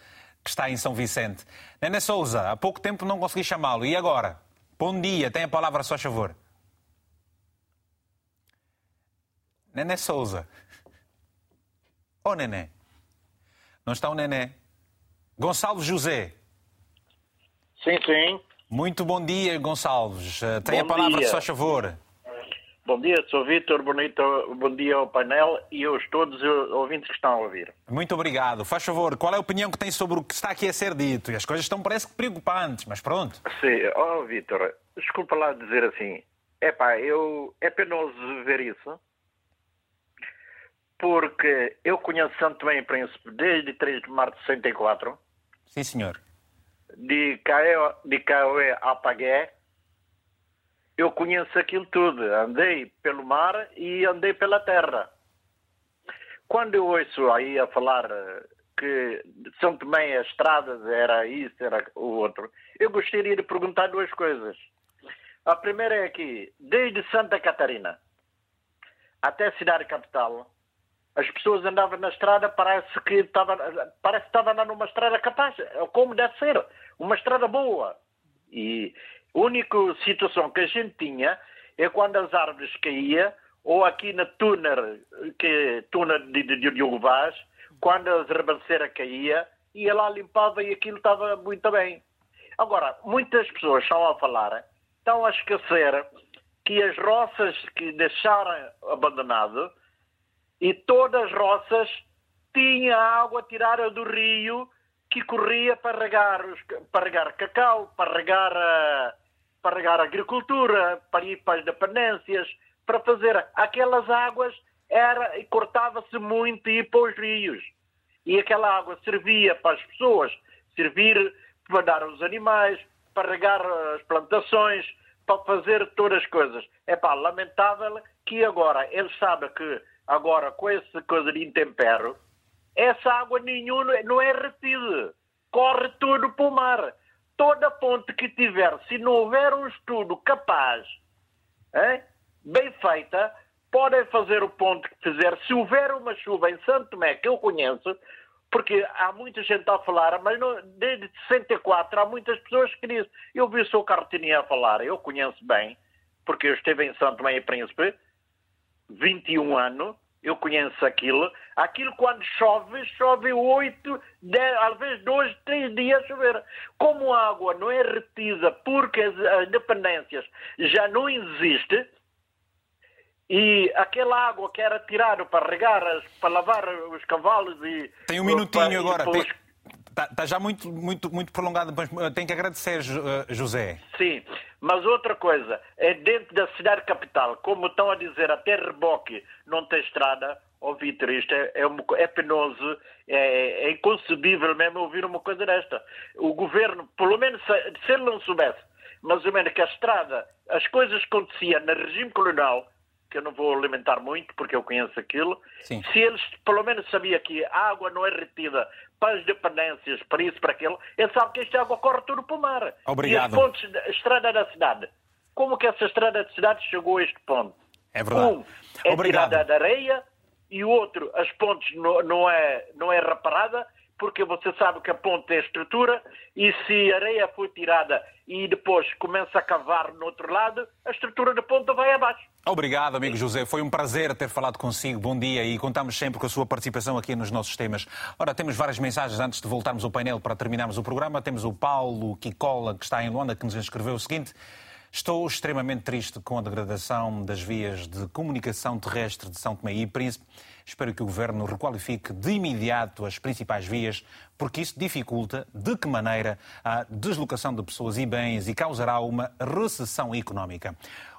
que está em São Vicente. Nené Souza, há pouco tempo não consegui chamá-lo. E agora? Bom dia, tem a palavra, só favor. Nené Souza. Oh, Nené. Não está o Nené? Gonçalo José. Sim, sim. Muito bom dia, Gonçalves. Tem bom a palavra, dia. só favor. Bom dia, sou Vitor, bonito, bom dia ao painel e aos todos os ouvintes que estão a ouvir. Muito obrigado. Faz favor, qual é a opinião que tem sobre o que está aqui a ser dito? E as coisas estão, parece que, preocupantes, mas pronto. Sim, oh Vitor, desculpa lá dizer assim. Epá, eu, é penoso ver isso, porque eu conheço Santo e Príncipe desde 3 de março de 64. Sim, senhor. De Caé, de Caé a Pagué, eu conheço aquilo tudo. Andei pelo mar e andei pela terra. Quando eu ouço aí a falar eh, que São Tomé as estradas era isso, era o outro, eu gostaria de perguntar duas coisas. A primeira é que, desde Santa Catarina até a cidade capital, as pessoas andavam na estrada, parece que estava, parece que estava andando numa estrada capaz, como deve ser, uma estrada boa. E a única situação que a gente tinha é quando as árvores caíam, ou aqui na túnel, que túnel de, de, de Diogo Vaz, quando a ribanceira caía, ia lá, limpava e aquilo estava muito bem. Agora, muitas pessoas estão a falar, estão a esquecer que as roças que deixaram abandonado e todas as roças tinham água tirada do rio que corria para regar, para regar cacau, para regar, a, para regar a agricultura, para ir para as dependências, para fazer aquelas águas era e cortava-se muito ir para os rios. E aquela água servia para as pessoas, servir para dar aos animais, para regar as plantações, para fazer todas as coisas. É pá, lamentável que agora ele sabe que agora com essa coisa de intempero essa água nenhuma não é retida. corre tudo para o mar. Toda ponte que tiver, se não houver um estudo capaz, hein, bem feita, podem fazer o ponto que fizer. Se houver uma chuva em Santo Tomé, que eu conheço, porque há muita gente a falar, mas não, desde 64 há muitas pessoas que dizem. Eu vi o seu Cartininha a falar, eu conheço bem, porque eu estive em Santo Tomé e Príncipe, 21 anos, eu conheço aquilo. Aquilo quando chove, chove 8, 10, às vezes 2, 3 dias a chover. Como a água não é retida porque as, as dependências já não existem, e aquela água que era tirada para regar, para lavar os cavalos e... Tem um minutinho para, agora. Tem... Está, está, já muito, muito, muito prolongado, mas tenho que agradecer, eh, José. Sim, mas outra coisa, é dentro da cidade capital, como estão a dizer, até reboque não tem estrada, ouvir Vitor, isto é, é, é penoso, é, é, inconcebível mesmo ouvir uma coisa desta. O governo, pelo menos se, se ele não soubesse, mais ou menos que a estrada, as coisas que aconteciam no regime colonial, que eu não vou alimentar muito porque eu conheço aquilo, Sim. se eles pelo menos sabia que a água não é retida para as dependências, para isso, para aquilo, ele sabe que esta água corre tudo para o mar. Obrigado. E as pontes, a estrada da cidade, como que essa estrada da cidade chegou a este ponto? É verdade. Um é Obrigado. tirada da areia e o outro, as pontes não, não, é, não é reparada porque você sabe que a ponte é estrutura e se a areia foi tirada e depois começa a cavar no outro lado, a estrutura da ponta vai abaixo. Obrigado, amigo José. Foi um prazer ter falado consigo. Bom dia e contamos sempre com a sua participação aqui nos nossos temas. Ora, temos várias mensagens antes de voltarmos ao painel para terminarmos o programa. Temos o Paulo Kikola, que está em Luanda, que nos escreveu o seguinte. Estou extremamente triste com a degradação das vias de comunicação terrestre de São Tomé e Príncipe. Espero que o Governo requalifique de imediato as principais vias, porque isso dificulta de que maneira a deslocação de pessoas e bens e causará uma recessão económica.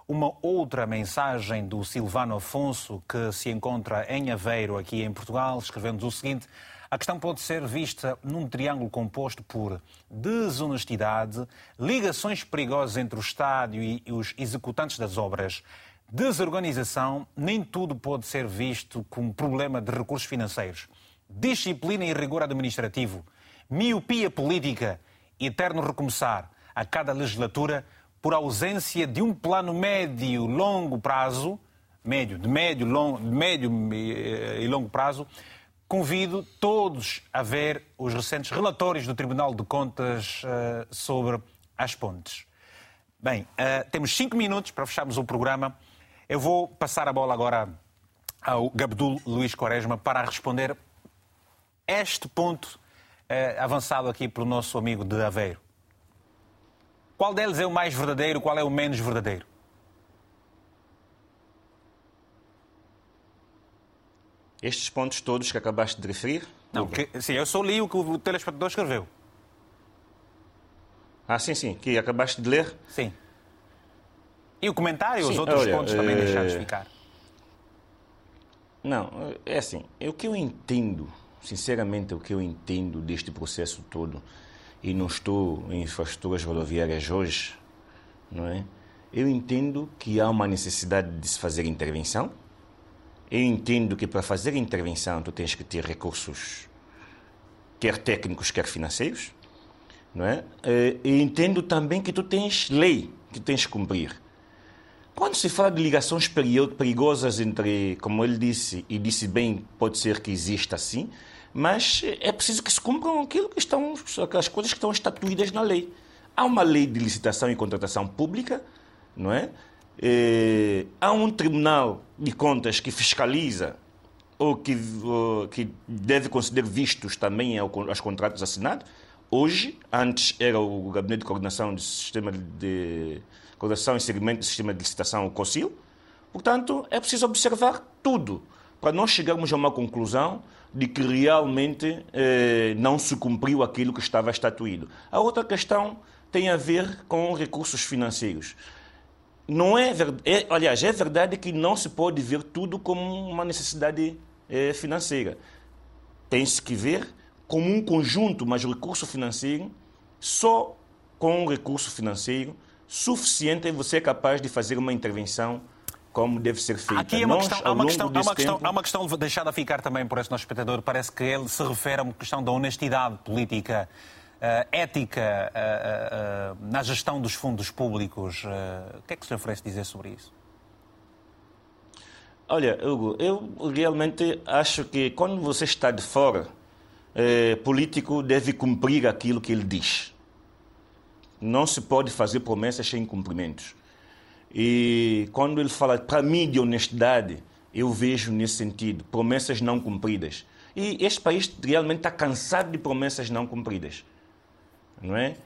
Uma outra mensagem do Silvano Afonso, que se encontra em Aveiro, aqui em Portugal, escrevendo o seguinte. A questão pode ser vista num triângulo composto por desonestidade, ligações perigosas entre o Estado e os executantes das obras, desorganização, nem tudo pode ser visto como problema de recursos financeiros, disciplina e rigor administrativo, miopia política, eterno recomeçar a cada legislatura por ausência de um plano médio longo prazo, médio, de médio, long, de médio e longo prazo, convido todos a ver os recentes relatórios do Tribunal de Contas uh, sobre as pontes. Bem, uh, temos cinco minutos para fecharmos o programa. Eu vou passar a bola agora ao Gabdul Luís Quaresma para responder este ponto uh, avançado aqui pelo nosso amigo de Aveiro. Qual deles é o mais verdadeiro, qual é o menos verdadeiro? Estes pontos todos que acabaste de referir? Não, que, sim, eu só li o que o telespectador escreveu. Ah, sim, sim, que acabaste de ler? Sim. E o comentário, sim, os outros olha, pontos também uh... deixados ficar? Não, é assim, é o que eu entendo, sinceramente, é o que eu entendo deste processo todo e não estou em infraestruturas rodoviárias hoje, não é? Eu entendo que há uma necessidade de se fazer intervenção. Eu entendo que para fazer intervenção tu tens que ter recursos, quer técnicos, quer financeiros, não é? Eh, eu entendo também que tu tens lei que tens que cumprir. Quando se fala de ligações perigosas entre, como ele disse, e disse bem, pode ser que exista assim, mas é preciso que se cumpram aquilo que estão, as coisas que estão estatuídas na lei. Há uma lei de licitação e contratação pública, não é? é há um tribunal de contas que fiscaliza ou que, ou, que deve conceder vistos também aos contratos assinados. Hoje, antes era o Gabinete de Coordenação do Sistema de Coordenação e Seguimento do Sistema de Licitação, o COCIL. Portanto, é preciso observar tudo para nós chegarmos a uma conclusão de que realmente eh, não se cumpriu aquilo que estava estatuído. A outra questão tem a ver com recursos financeiros. Não é, é, aliás, é verdade que não se pode ver tudo como uma necessidade eh, financeira. Tem-se que ver como um conjunto, mas o recurso financeiro, só com um recurso financeiro suficiente você é capaz de fazer uma intervenção como deve ser feita. Aqui é uma questão, há, uma questão, há, uma questão, tempo... há uma questão deixada a ficar também por esse nosso espectador. Parece que ele se refere a uma questão da honestidade política ética na gestão dos fundos públicos. O que é que o senhor oferece dizer sobre isso? Olha, Hugo, eu realmente acho que quando você está de fora, eh, político deve cumprir aquilo que ele diz. Não se pode fazer promessas sem cumprimentos. E quando ele fala, para mim, de honestidade, eu vejo nesse sentido, promessas não cumpridas. E este país realmente está cansado de promessas não cumpridas. Não é?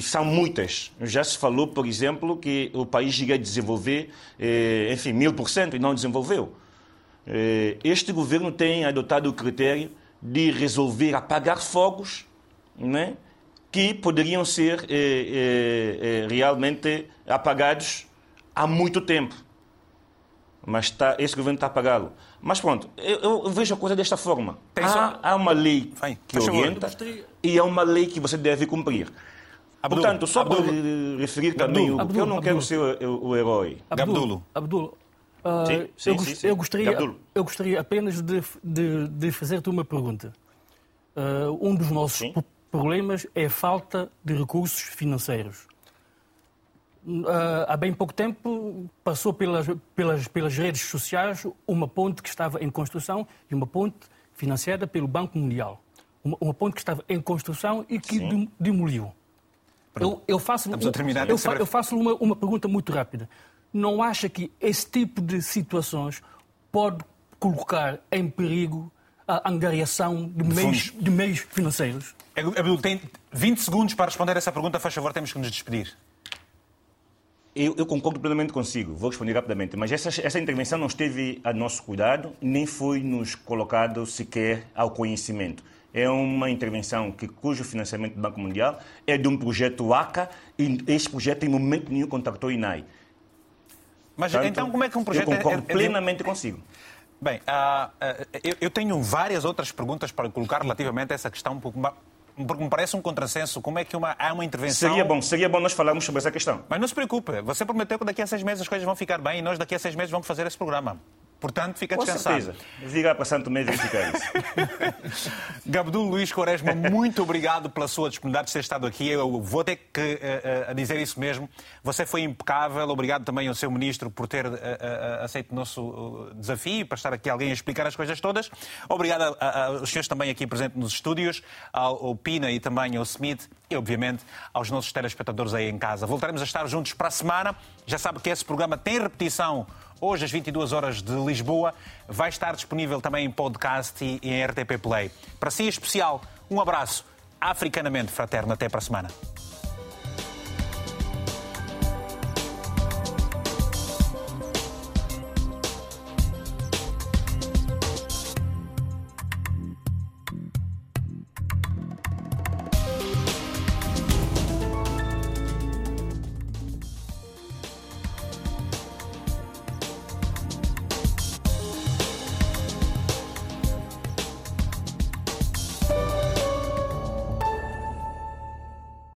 São muitas. Já se falou, por exemplo, que o país iria desenvolver, eh, enfim, mil por cento e não desenvolveu. Eh, este governo tem adotado o critério de resolver apagar fogos né, que poderiam ser eh, eh, eh, realmente apagados há muito tempo. Mas tá, esse governo está a apagá-lo. Mas pronto, eu, eu, vejo a coisa desta forma. Há, há, uma lei que orienta e há uma lei que você deve cumprir. Abdul, Portanto, só Abdul, para referir Abdul, também, Abdul, eu não quero ser o, o herói. Abdul, Abdul, Uh, sim, sim, eu, sim, sim. eu, gostaria, eu gostaria apenas de, de, de fazer-te uma pergunta. Uh, um dos nossos problemas é a falta de recursos financeiros. Uh, há bem pouco tempo passou pelas, pelas, pelas redes sociais uma ponte que estava em construção e uma ponte financiada pelo Banco Mundial. Uma, uma ponte que estava em construção e que demoliu. Eu, eu, faço, eu, fa, eu faço uma, uma pergunta muito rápida não acha que esse tipo de situações pode colocar em perigo a angariação de meios, de meios financeiros? Abdul, tem 20 segundos para responder essa pergunta. Faz favor, temos que nos despedir. Eu, eu, concordo plenamente consigo, vou responder rapidamente, mas essa, essa intervenção não esteve a nosso cuidado, nem foi nos colocado sequer ao conhecimento. É uma intervenção que, cujo financiamento do Banco Mundial é de um projeto ACA e esse projeto em momento nenhum contactou o INAI. Mas Portanto, então como é que um projeto... Eu concordo é, é, plenamente consigo. Bem, uh, uh, eu, eu, tenho várias outras perguntas para colocar relativamente a essa questão, um pouco porque me parece um contrassenso. Como é que uma, há uma intervenção. Seria bom, seria bom nós falarmos sobre essa questão. Mas não se preocupe, você prometeu que daqui a seis meses as coisas vão ficar bem e nós daqui a seis meses vamos fazer esse programa. Portanto, fica descansado. Com certeza. Ligar para Santo Mês verificar isso. Gabdul Luís Quaresma, muito obrigado pela sua disponibilidade de ter estado aqui. Eu vou ter que uh, uh, dizer isso mesmo. Você foi impecável. Obrigado também ao seu ministro por ter uh, aceito o nosso desafio para estar aqui alguém a explicar as coisas todas. Obrigado aos senhores também aqui presentes nos estúdios, ao, ao Pina e também ao Smith e, obviamente, aos nossos telespectadores aí em casa. Voltaremos a estar juntos para a semana. Já sabe que esse programa tem repetição hoje às 22 horas de Lisboa. Vai estar disponível também em podcast e em RTP Play. Para si, especial, um abraço africanamente fraterno. Até para a semana.